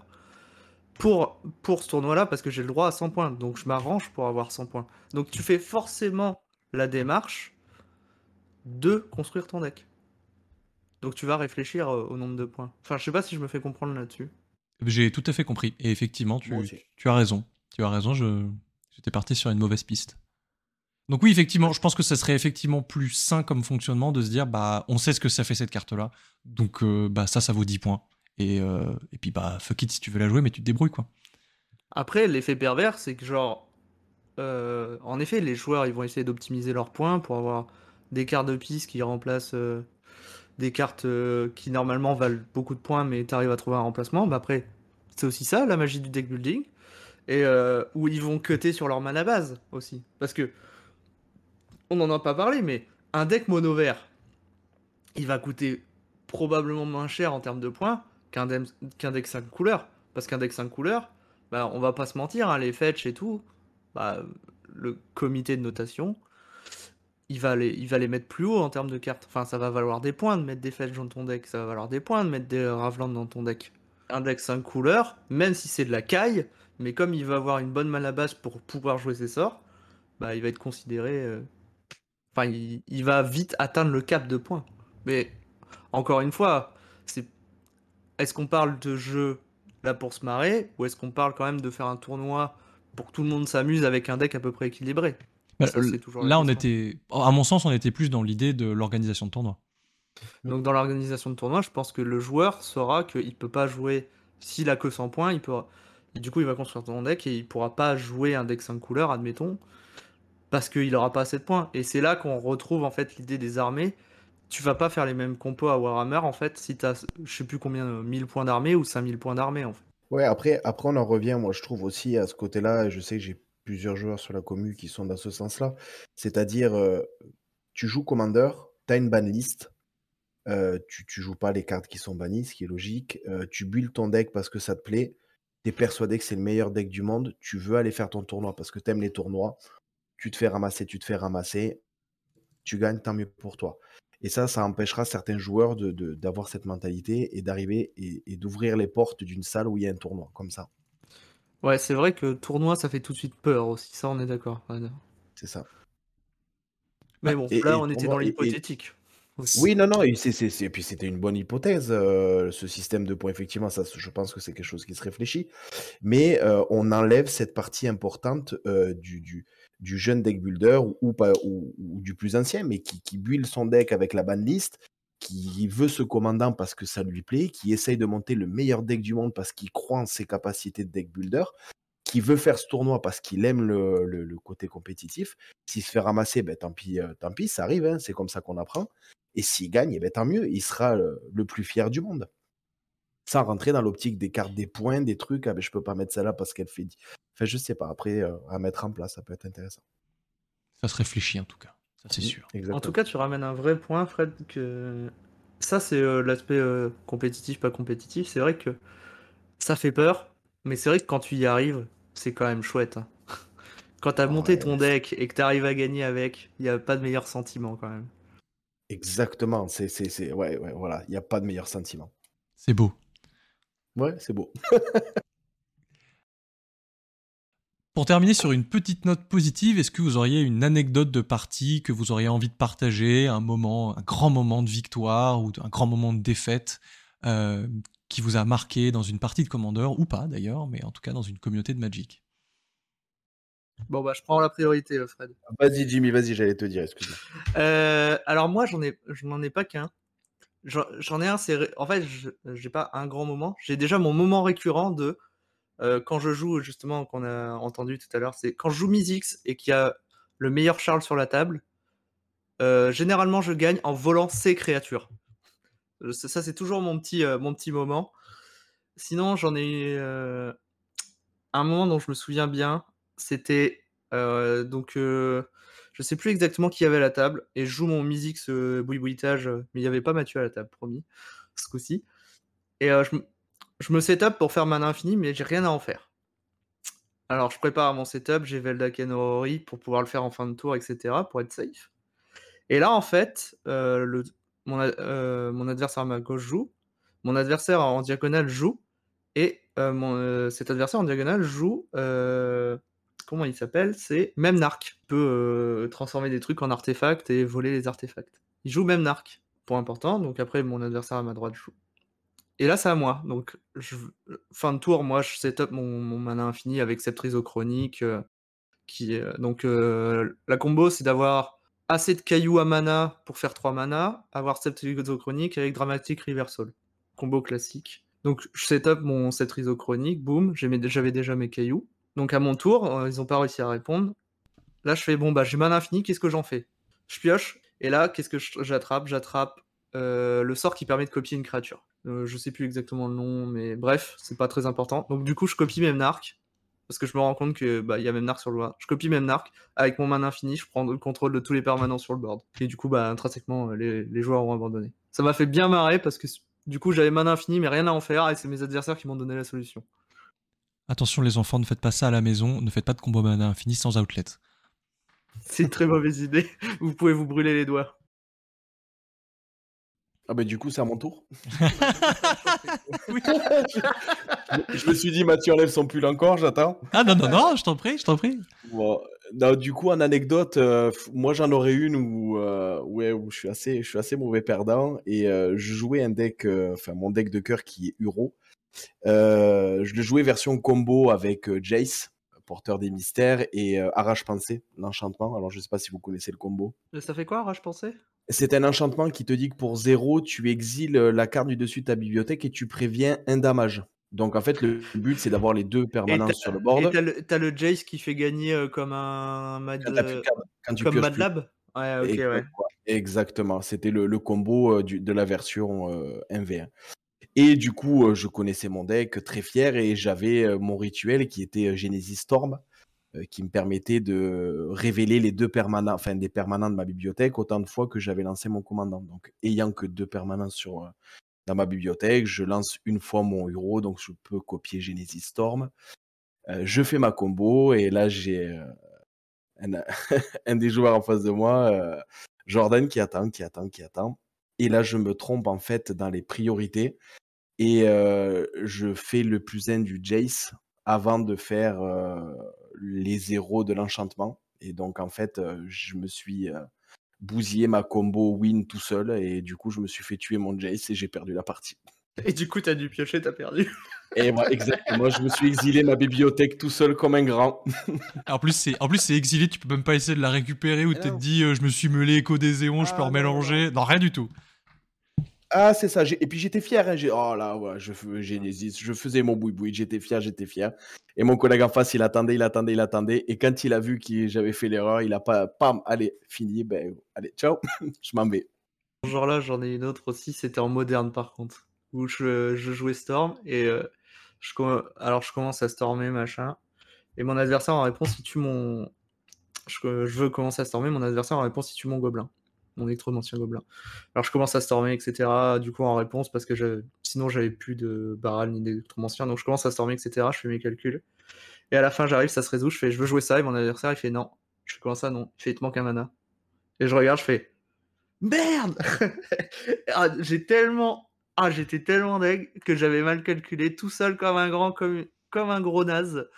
pour, pour ce tournoi-là, parce que j'ai le droit à 100 points. Donc je m'arrange pour avoir 100 points. Donc tu fais forcément la démarche de construire ton deck. Donc tu vas réfléchir euh, au nombre de points. Enfin, je sais pas si je me fais comprendre là-dessus. J'ai tout à fait compris. Et effectivement, tu, tu as raison. Tu as raison, je, j'étais parti sur une mauvaise piste. Donc oui, effectivement, je pense que ça serait effectivement plus sain comme fonctionnement de se dire, bah, on sait ce que ça fait cette carte-là, donc euh, bah ça, ça vaut 10 points. Et, euh, et puis bah, fuck it si tu veux la jouer, mais tu te débrouilles quoi. Après, l'effet pervers, c'est que genre, euh, en effet, les joueurs, ils vont essayer d'optimiser leurs points pour avoir des cartes de piste qui remplacent des cartes qui normalement valent beaucoup de points, mais tu arrives à trouver un remplacement. Bah après, c'est aussi ça, la magie du deck building. Et où ils vont cutter sur leur mana base aussi. Parce que, on n'en a pas parlé, mais un deck mono vert, il va coûter probablement moins cher en termes de points qu'un deck 5 couleurs. Parce qu'un deck 5 couleurs, bah, on va pas se mentir, hein, les fetch et tout, bah, le comité de notation, il va, les, les mettre plus haut en termes de cartes. Enfin, ça va valoir des points de mettre des fetch dans ton deck, ça va valoir des points de mettre des Raveland dans ton deck. Un deck 5 couleurs, même si c'est de la caille, mais comme il va avoir une bonne mana base pour pouvoir jouer ses sorts, bah, il va être considéré. euh, Enfin, il, il va vite atteindre le cap de points. Mais encore une fois, c'est est-ce qu'on parle de jeu là pour se marrer ou est-ce qu'on parle quand même de faire un tournoi pour que tout le monde s'amuse avec un deck à peu près équilibré? Bah, Ça, c'est toujours la là, on était, à mon sens, on était plus dans l'idée de l'organisation de tournoi. Donc dans l'organisation de tournoi, je pense que le joueur saura qu'il peut pas jouer s'il a que 100 points, il peut et du coup il va construire son deck et il pourra pas jouer un deck 5 couleurs, admettons, parce qu'il aura pas assez de points. Et c'est là qu'on retrouve en fait l'idée des armées. Tu vas pas faire les mêmes compos à Warhammer en fait si t'as je sais plus combien euh, 1000 points d'armée ou 5000 points d'armée en fait. Ouais, après, après, on en revient, moi, je trouve aussi à ce côté-là, je sais que j'ai plusieurs joueurs sur la commu qui sont dans ce sens-là. C'est-à-dire, euh, tu joues Commander, tu as une ban list, euh, tu, tu joues pas les cartes qui sont bannies, ce qui est logique. euh, tu builds ton deck parce que ça te plaît. Tu es persuadé que c'est le meilleur deck du monde. Tu veux aller faire ton tournoi parce que tu aimes les tournois. Tu te fais ramasser, tu te fais ramasser. Tu gagnes, tant mieux pour toi. Et ça, ça empêchera certains joueurs de, de- d'avoir cette mentalité et d'arriver et, et d'ouvrir les portes d'une salle où il y a un tournoi, comme ça. Ouais, c'est vrai que tournoi ça fait tout de suite peur aussi, ça on est d'accord. C'est ça. Mais bon, et- là et on était dans l'hypothétique. Oui, non, non, et, puis c'était une bonne hypothèse, euh, ce système de points. Effectivement, ça, je pense que c'est quelque chose qui se réfléchit. Mais euh, on enlève cette partie importante euh, du, du, du jeune deck builder ou, pas, ou, du plus ancien, mais qui, qui build son deck avec la ban list, qui veut ce commandant parce que ça lui plaît, qui essaye de monter le meilleur deck du monde parce qu'il croit en ses capacités de deck builder, qui veut faire ce tournoi parce qu'il aime le, le- côté compétitif. S'il se fait ramasser, ben, tant, pis, euh, tant pis, ça arrive, hein, c'est comme ça qu'on apprend. Et s'il gagne, eh ben, tant mieux, il sera le plus fier du monde. Sans rentrer dans l'optique des cartes des points, des trucs, ah ben, je peux pas mettre celle-là parce qu'elle fait 10. Enfin, je sais pas, après, euh, à mettre en place, ça peut être intéressant. Ça se réfléchit en tout cas, ça c'est Mhm, sûr. Exactement. En tout cas, tu ramènes un vrai point, Fred, que ça, c'est euh, l'aspect euh, compétitif, pas compétitif. C'est vrai que ça fait peur, mais c'est vrai que quand tu y arrives, c'est quand même chouette. hein. Quand t'as Ah monté ouais, ton deck et que t'arrives à gagner avec, il n'y a pas de meilleur sentiment quand même. Exactement, c'est, c'est, c'est- ouais, ouais, voilà, il n'y a pas de meilleur sentiment. C'est beau. Ouais, c'est beau. Pour terminer sur une petite note positive, est-ce que vous auriez une anecdote de partie que vous auriez envie de partager, un moment, un grand moment de victoire ou un grand moment de défaite euh, qui vous a marqué dans une partie de Commander ou pas d'ailleurs, mais en tout cas dans une communauté de Magic? Bon, bah, je prends la priorité, euh, Fred. Vas-y, Jimmy, vas-y, j'allais te dire, excuse-moi. Euh, alors moi, j'en ai, je n'en ai pas qu'un. J'en ai un, c'est... En fait, j'ai pas un grand moment. J'ai déjà mon moment récurrent de... euh, quand je joue, justement, qu'on a entendu tout à l'heure, c'est quand je joue Mizix et qu'il y a le meilleur Charles sur la table, euh, généralement, je gagne en volant ses créatures. Euh, Ça, c'est toujours mon petit, mon petit moment. Sinon, j'en ai un moment dont je me souviens bien. C'était donc je sais plus exactement qui avait à la table et je joue mon Mizix euh, boui-boitage, euh, mais il n'y avait pas Mathieu à la table, promis, ce coup-ci. Et euh, je, me- setup pour faire mana infini, mais j'ai rien à en faire. Alors, je prépare mon setup, j'ai Veldaken Orori pour pouvoir le faire en fin de tour, etc., pour être safe. Et là, en fait, euh, mon, adversaire à ma gauche joue, mon adversaire en diagonale joue, et cet adversaire en diagonale joue. Comment il s'appelle C'est Memnark. Il peut transformer des trucs en artefacts et voler les artefacts. Il joue Memnark, pour important. Donc après, mon adversaire à ma droite joue. Et là, c'est à moi. Donc, fin de tour, moi, je setup mon, mon mana infini avec cette chronique. Euh, qui est, donc, euh, la combo, c'est d'avoir assez de cailloux à mana pour faire 3 mana, avoir chronique avec Dramatic Reversal. Combo classique. Donc, je setup mon cette chronique, boum, j'avais déjà mes cailloux. Donc, à mon tour, euh, ils n'ont pas réussi à répondre. Là, je fais bon, bah, j'ai mana infini, qu'est-ce que j'en fais? Je pioche, et là, qu'est-ce que j'attrape? J'attrape le sort qui permet de copier une créature. Euh, je sais plus exactement le nom, mais bref, c'est pas très important. Donc du coup, je copie Memnark parce que je me rends compte que bah y a Memnark sur le board. Je copie Memnark avec mon mana infini, je prends le contrôle de tous les permanents sur le board. Et du coup, bah intrinsèquement, les, les joueurs ont abandonné. Ça m'a fait bien marrer parce que du coup, j'avais mana infini, mais rien à en faire, et c'est mes adversaires qui m'ont donné la solution. Attention les enfants, ne faites pas ça à la maison, ne faites pas de combo mana infini sans outlet. C'est une très mauvaise idée, vous pouvez vous brûler les doigts. Ah bah du coup c'est à mon tour. je, me suis dit Mathieu enlève son pull encore, j'attends. Ah non non non, je t'en prie, je t'en prie. du coup en anecdote, euh, moi j'en aurais une où, euh, ouais, où je suis assez, je suis assez mauvais perdant et euh, je jouais un deck, enfin mon deck de cœur qui est Uro. Je le jouais version combo avec Jace, porteur des mystères et Arrache Pensée, l'enchantement. Alors je sais pas si vous connaissez le combo. Ça fait quoi Arrache Pensée? C'est un enchantement qui te dit que pour zéro, tu exiles euh, la carte du dessus de ta bibliothèque et tu préviens un damage. Donc en fait, le but c'est d'avoir les deux permanences sur le board. Et t'as le, Jace qui fait gagner euh, comme un Mad, comme Mad Lab? Ouais, ok, ouais. Exactement. C'était le, combo euh, de la version 1v1. Et du coup, je connaissais mon deck très fier et j'avais mon rituel qui était Genesis Storm. Euh, qui me permettait de révéler les deux permanents, enfin des permanents de ma bibliothèque autant de fois que j'avais lancé mon commandant. Donc, ayant que deux permanents sur, euh, dans ma bibliothèque, je lance une fois mon héros, donc je peux copier Genesis Storm. Euh, je fais ma combo et là j'ai un, des joueurs en face de moi, Jordan, qui attend, qui attend, qui attend. Et là, je me trompe en fait dans les priorités et je fais le plus un du Jace avant de faire les zéros de l'enchantement. Et donc, en fait, je me suis bousillé ma combo win tout seul. Et du coup, je me suis fait tuer mon Jace et j'ai perdu la partie. Et du coup, t'as dû piocher, t'as perdu. Et moi, exactement. je me suis exilé ma bibliothèque tout seul comme un grand. en plus, c'est en plus c'est exilé. Tu peux même pas essayer de la récupérer ou t'es dit je me suis meulé écho des éons, je peux ah, remélanger. Non, rien du tout. Ah, c'est ça. Et puis j'étais fier. Hein. Oh là, ouais, je, je faisais mon boui-boui. J'étais fier, j'étais fier. Et mon collègue en face, il attendait, il attendait, il attendait. Et quand il a vu que j'avais fait l'erreur, il a pas, pam, allez, fini. Ben, allez, ciao, je m'en vais. Ce jour-là, j'en ai une autre aussi. C'était en moderne, par contre, où je, jouais Storm et euh, je, alors je commence à stormer machin. Et mon adversaire en réponse, il tue mon. Je, je veux commencer à stormer. Mon adversaire en réponse, il tue mon gobelin mon électromancien gobelin. Alors je commence à stormer, etc. Du coup, en réponse, parce que sinon j'avais plus de barral ni d'électromancien. Donc je commence à stormer, etc. Je fais mes calculs. Et à la fin, j'arrive, ça se résout. Je fais, je veux jouer ça. Et mon adversaire, il fait non. Je fais comment ça, non? Il fait, il te manque un mana. Et je regarde, je fais merde ah, J'ai tellement. Ah, j'étais tellement deg que j'avais mal calculé, tout seul comme un grand, comme, comme un gros naze.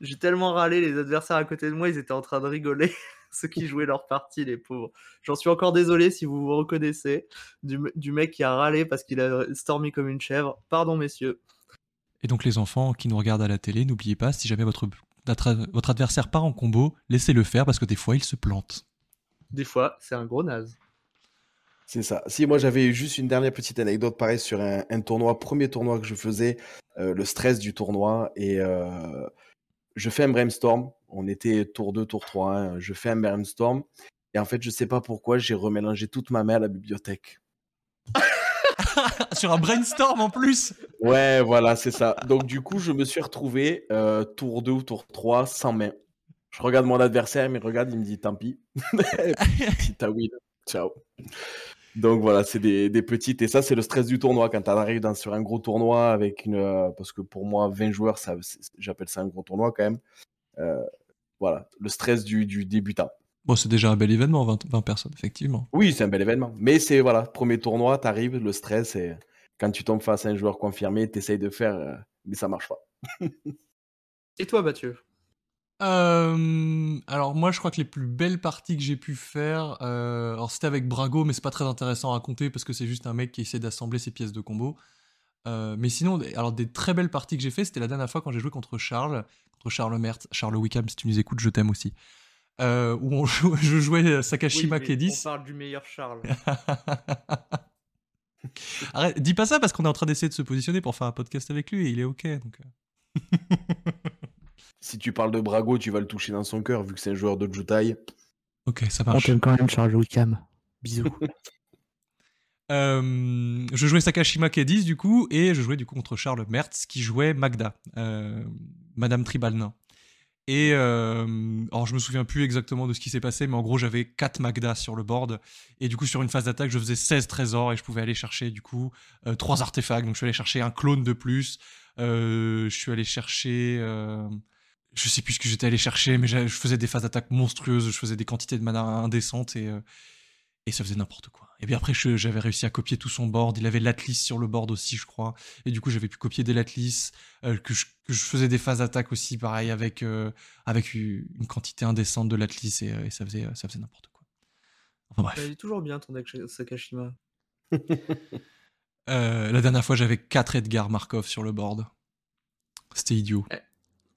J'ai tellement râlé, les adversaires à côté de moi, ils étaient en train de rigoler. ceux qui jouaient leur partie, les pauvres. J'en suis encore désolé si vous vous reconnaissez du, mec qui a râlé parce qu'il a stormé comme une chèvre. Pardon, messieurs. Et donc, les enfants qui nous regardent à la télé, n'oubliez pas, si jamais votre, votre adversaire part en combo, laissez-le faire parce que des fois, il se plante. Des fois, c'est un gros naze. C'est ça. Si moi j'avais juste une dernière petite anecdote pareil sur un, tournoi, premier tournoi que je faisais, euh, le stress du tournoi et euh, je fais un brainstorm. On était tour 2, tour 3. Hein. Je fais un brainstorm. Et en fait, je sais pas pourquoi, j'ai remélangé toute ma main à la bibliothèque. Sur un brainstorm en plus Ouais, voilà, c'est ça. Donc, du coup, je me suis retrouvé euh, tour 2 ou tour 3 sans main. Je regarde mon adversaire, il me regarde, il me dit tant pis. T'as win. Ciao. Donc voilà, c'est des, des petites. Et ça, c'est le stress du tournoi. Quand tu arrives dans, sur un gros tournoi avec une. euh, parce que pour moi, 20 joueurs, ça, j'appelle ça un gros tournoi quand même. Euh, voilà, le stress du, du débutant. Bon, c'est déjà un bel événement, 20, 20 personnes, effectivement. Oui, c'est un bel événement. Mais c'est, voilà, premier tournoi, tu arrives, le stress, et quand tu tombes face à un joueur confirmé, tu essayes de faire, euh, mais ça marche pas. Et toi, Mathieu? Euh, alors moi, je crois que les plus belles parties que j'ai pu faire, euh, alors c'était avec Brago, mais c'est pas très intéressant à raconter parce que c'est juste un mec qui essaie d'assembler ses pièces de combo. Euh, mais sinon, alors des très belles parties que j'ai fait, c'était la dernière fois quand j'ai joué contre Charles, contre Charles Mert, Charles Wickham, si tu nous écoutes, je t'aime aussi. Euh, où on joue- je jouais Sakashima Oui, Kedis. On parle du meilleur Charles. Arrête, dis pas ça parce qu'on est en train d'essayer de se positionner pour faire un podcast avec lui et il est ok. Donc... euh. Si tu parles de Brago, tu vas le toucher dans son cœur, vu que c'est un joueur de Jutai. Ok, ça On marche. t'aime quand même, Charles Wickham. Bisous. Euh, je jouais Sakashima Kedis du coup, et je jouais du coup contre Charles Mertz qui jouait Magda, euh, Madame Tribalnin. Et euh, alors je me souviens plus exactement de ce qui s'est passé, mais en gros j'avais 4 Magda sur le board, et du coup sur une phase d'attaque je faisais 16 trésors et je pouvais aller chercher du coup 3 artefacts, donc je suis allé chercher un clone de plus, euh, je suis allé chercher... euh, je sais plus ce que j'étais allé chercher, mais je faisais des phases d'attaque monstrueuses, je faisais des quantités de mana indécentes euh, et ça faisait n'importe quoi. Et bien après, j'avais réussi à copier tout son board. Il avait l'Atlas sur le board aussi, je crois. Et du coup, j'avais pu copier des l'Atlas, euh, que, je, que je faisais des phases d'attaque aussi, pareil, avec, euh, avec une quantité indécente de l'Atlas et, euh, et ça faisait, ça faisait n'importe quoi. Enfin bref. Il est toujours bien ton deck Sakashima. Euh, la dernière fois, j'avais 4 Edgar Markov sur le board. C'était idiot.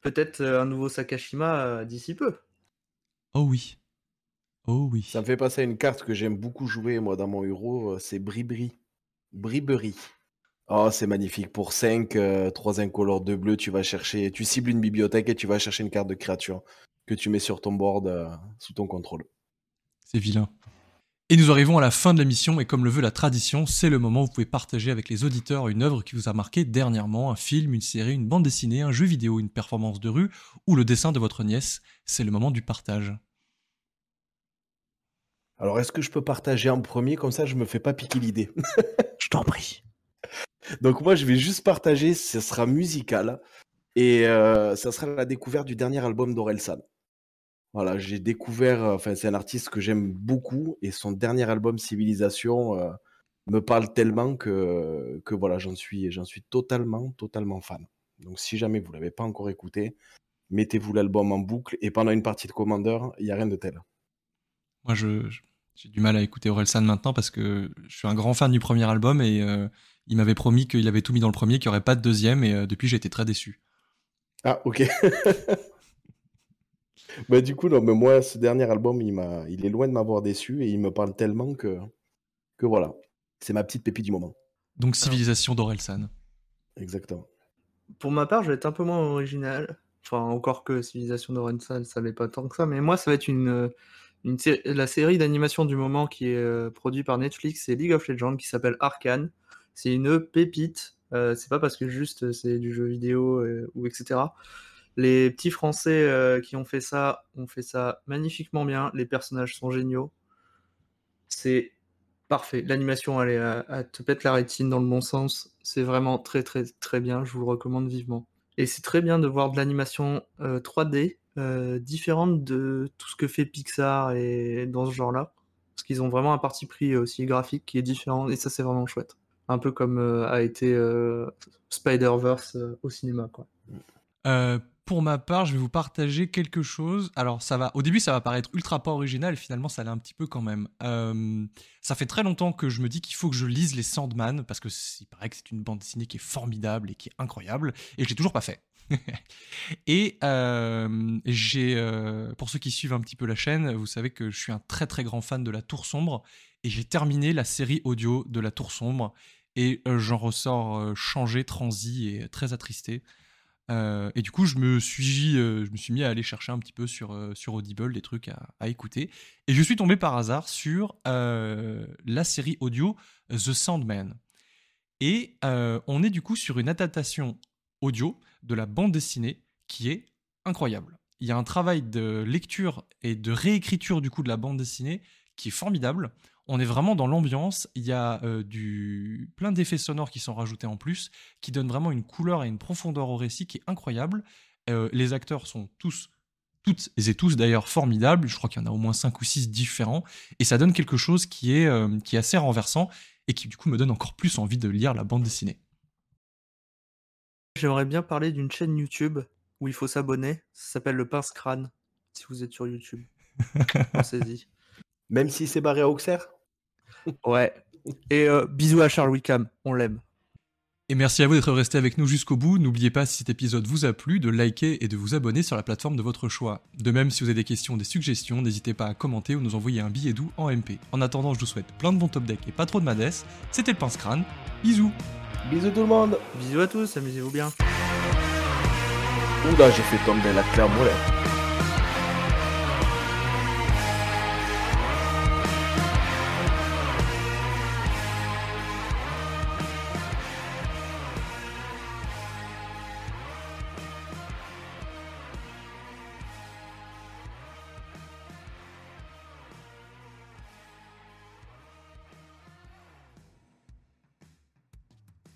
Peut-être euh, un nouveau Sakashima d'ici peu. Oh oui. Oh oui. Ça me fait passer à une carte que j'aime beaucoup jouer, moi, dans mon héros, euh, c'est Bribri. Bribery. Oh, c'est magnifique. Pour 5, 3 incolores, 2 bleus, tu vas chercher, tu cibles une bibliothèque et tu vas chercher une carte de créature que tu mets sur ton board euh, sous ton contrôle. C'est vilain. Et nous arrivons à la fin de l'émission, et comme le veut la tradition, c'est le moment où vous pouvez partager avec les auditeurs une œuvre qui vous a marqué dernièrement, un film, une série, une bande dessinée, un jeu vidéo, une performance de rue, ou le dessin de votre nièce. C'est le moment du partage. Alors, est-ce que je peux partager en premier? Comme ça, je me fais pas piquer l'idée. Je t'en prie. Donc, moi, je vais juste partager, ce sera musical. Et euh, ça sera la découverte du dernier album d'Orelsan. Voilà, j'ai découvert, euh, enfin, c'est un artiste que j'aime beaucoup et son dernier album, Civilisation, euh, me parle tellement que, que voilà, j'en suis, j'en suis totalement, totalement fan. Donc, si jamais vous l'avez pas encore écouté, mettez-vous l'album en boucle et pendant une partie de Commander, il n'y a rien de tel. Moi, je, je- j'ai du mal à écouter Orelsan maintenant parce que je suis un grand fan du premier album et euh, il m'avait promis qu'il avait tout mis dans le premier, qu'il n'y aurait pas de deuxième, et euh, depuis, j'ai été très déçu. Ah, ok. bah, du coup, non, mais moi, ce dernier album, il, m'a, il est loin de m'avoir déçu et il me parle tellement que, que voilà, c'est ma petite pépite du moment. Donc, Civilisation d'Orelsan. Exactement. Pour ma part, je vais être un peu moins original. Enfin, encore que Civilisation d'Orensan, ça l'est pas tant que ça. Mais moi, ça va être une, euh, la série d'animation du moment qui est euh, produite par Netflix, c'est League of Legends, qui s'appelle Arcane. C'est une pépite. Euh, c'est pas parce que juste euh, c'est du jeu vidéo ou etc. Les petits Français qui ont fait ça ont fait ça magnifiquement bien. Les personnages sont géniaux. C'est parfait. L'animation, elle, est à, à te pète la rétine dans le bon sens. C'est vraiment très très très bien. Je vous le recommande vivement. Et c'est très bien de voir de l'animation euh, 3D euh, différente de tout ce que fait Pixar et dans ce genre-là. Parce qu'ils ont vraiment un parti pris aussi graphique qui est différent et ça c'est vraiment chouette. Un peu comme euh, a été euh, Spider-Verse au cinéma. Quoi. Pour ma part, je vais vous partager quelque chose. Alors, ça va. Au début, ça va paraître ultra pas original. Finalement, ça l'est un petit peu quand même. Ça fait très longtemps que je me dis qu'il faut que je lise les Sandman parce que il paraît que c'est une bande dessinée qui est formidable et qui est incroyable. Et je l'ai toujours pas fait. et euh, j'ai, euh, pour ceux qui suivent un petit peu la chaîne, vous savez que je suis un très très grand fan de la Tour Sombre et j'ai terminé la série audio de la Tour Sombre et euh, j'en ressors changé, transi et très attristé. Et du coup, je me suis, mis à aller chercher un petit peu sur, Audible des trucs à, à écouter. Et je suis tombé par hasard sur la série audio The Sandman. Et on est du coup sur une adaptation audio de la bande dessinée qui est incroyable. Il y a un travail de lecture et de réécriture du coup de la bande dessinée qui est formidable. on est vraiment dans l'ambiance. Il y a euh, du plein d'effets sonores qui sont rajoutés en plus, qui donnent vraiment une couleur et une profondeur au récit qui est incroyable. Euh, les acteurs sont tous, toutes et tous d'ailleurs formidables. Je crois qu'il y en a au moins 5 ou 6 différents. Et ça donne quelque chose qui est, euh, qui est assez renversant et qui du coup me donne encore plus envie de lire la bande dessinée. J'aimerais bien parler d'une chaîne YouTube où il faut s'abonner. Ça s'appelle le Pince Crâne, si vous êtes sur YouTube. Pensez-y. Même si c'est barré à Auxerre? Ouais. Et euh, bisous à Charles Wickham, on l'aime. Et merci à vous d'être resté avec nous jusqu'au bout. N'oubliez pas, si cet épisode vous a plu, de liker et de vous abonner sur la plateforme de votre choix. De même, si vous avez des questions ou des suggestions, n'hésitez pas à commenter ou nous envoyer un billet doux en MP. En attendant, je vous souhaite plein de bons top deck et pas trop de madesse. C'était le Pince Crâne. Bisous Bisous tout le monde Bisous à tous, amusez-vous bien. Oula, j'ai fait tomber la claire molette.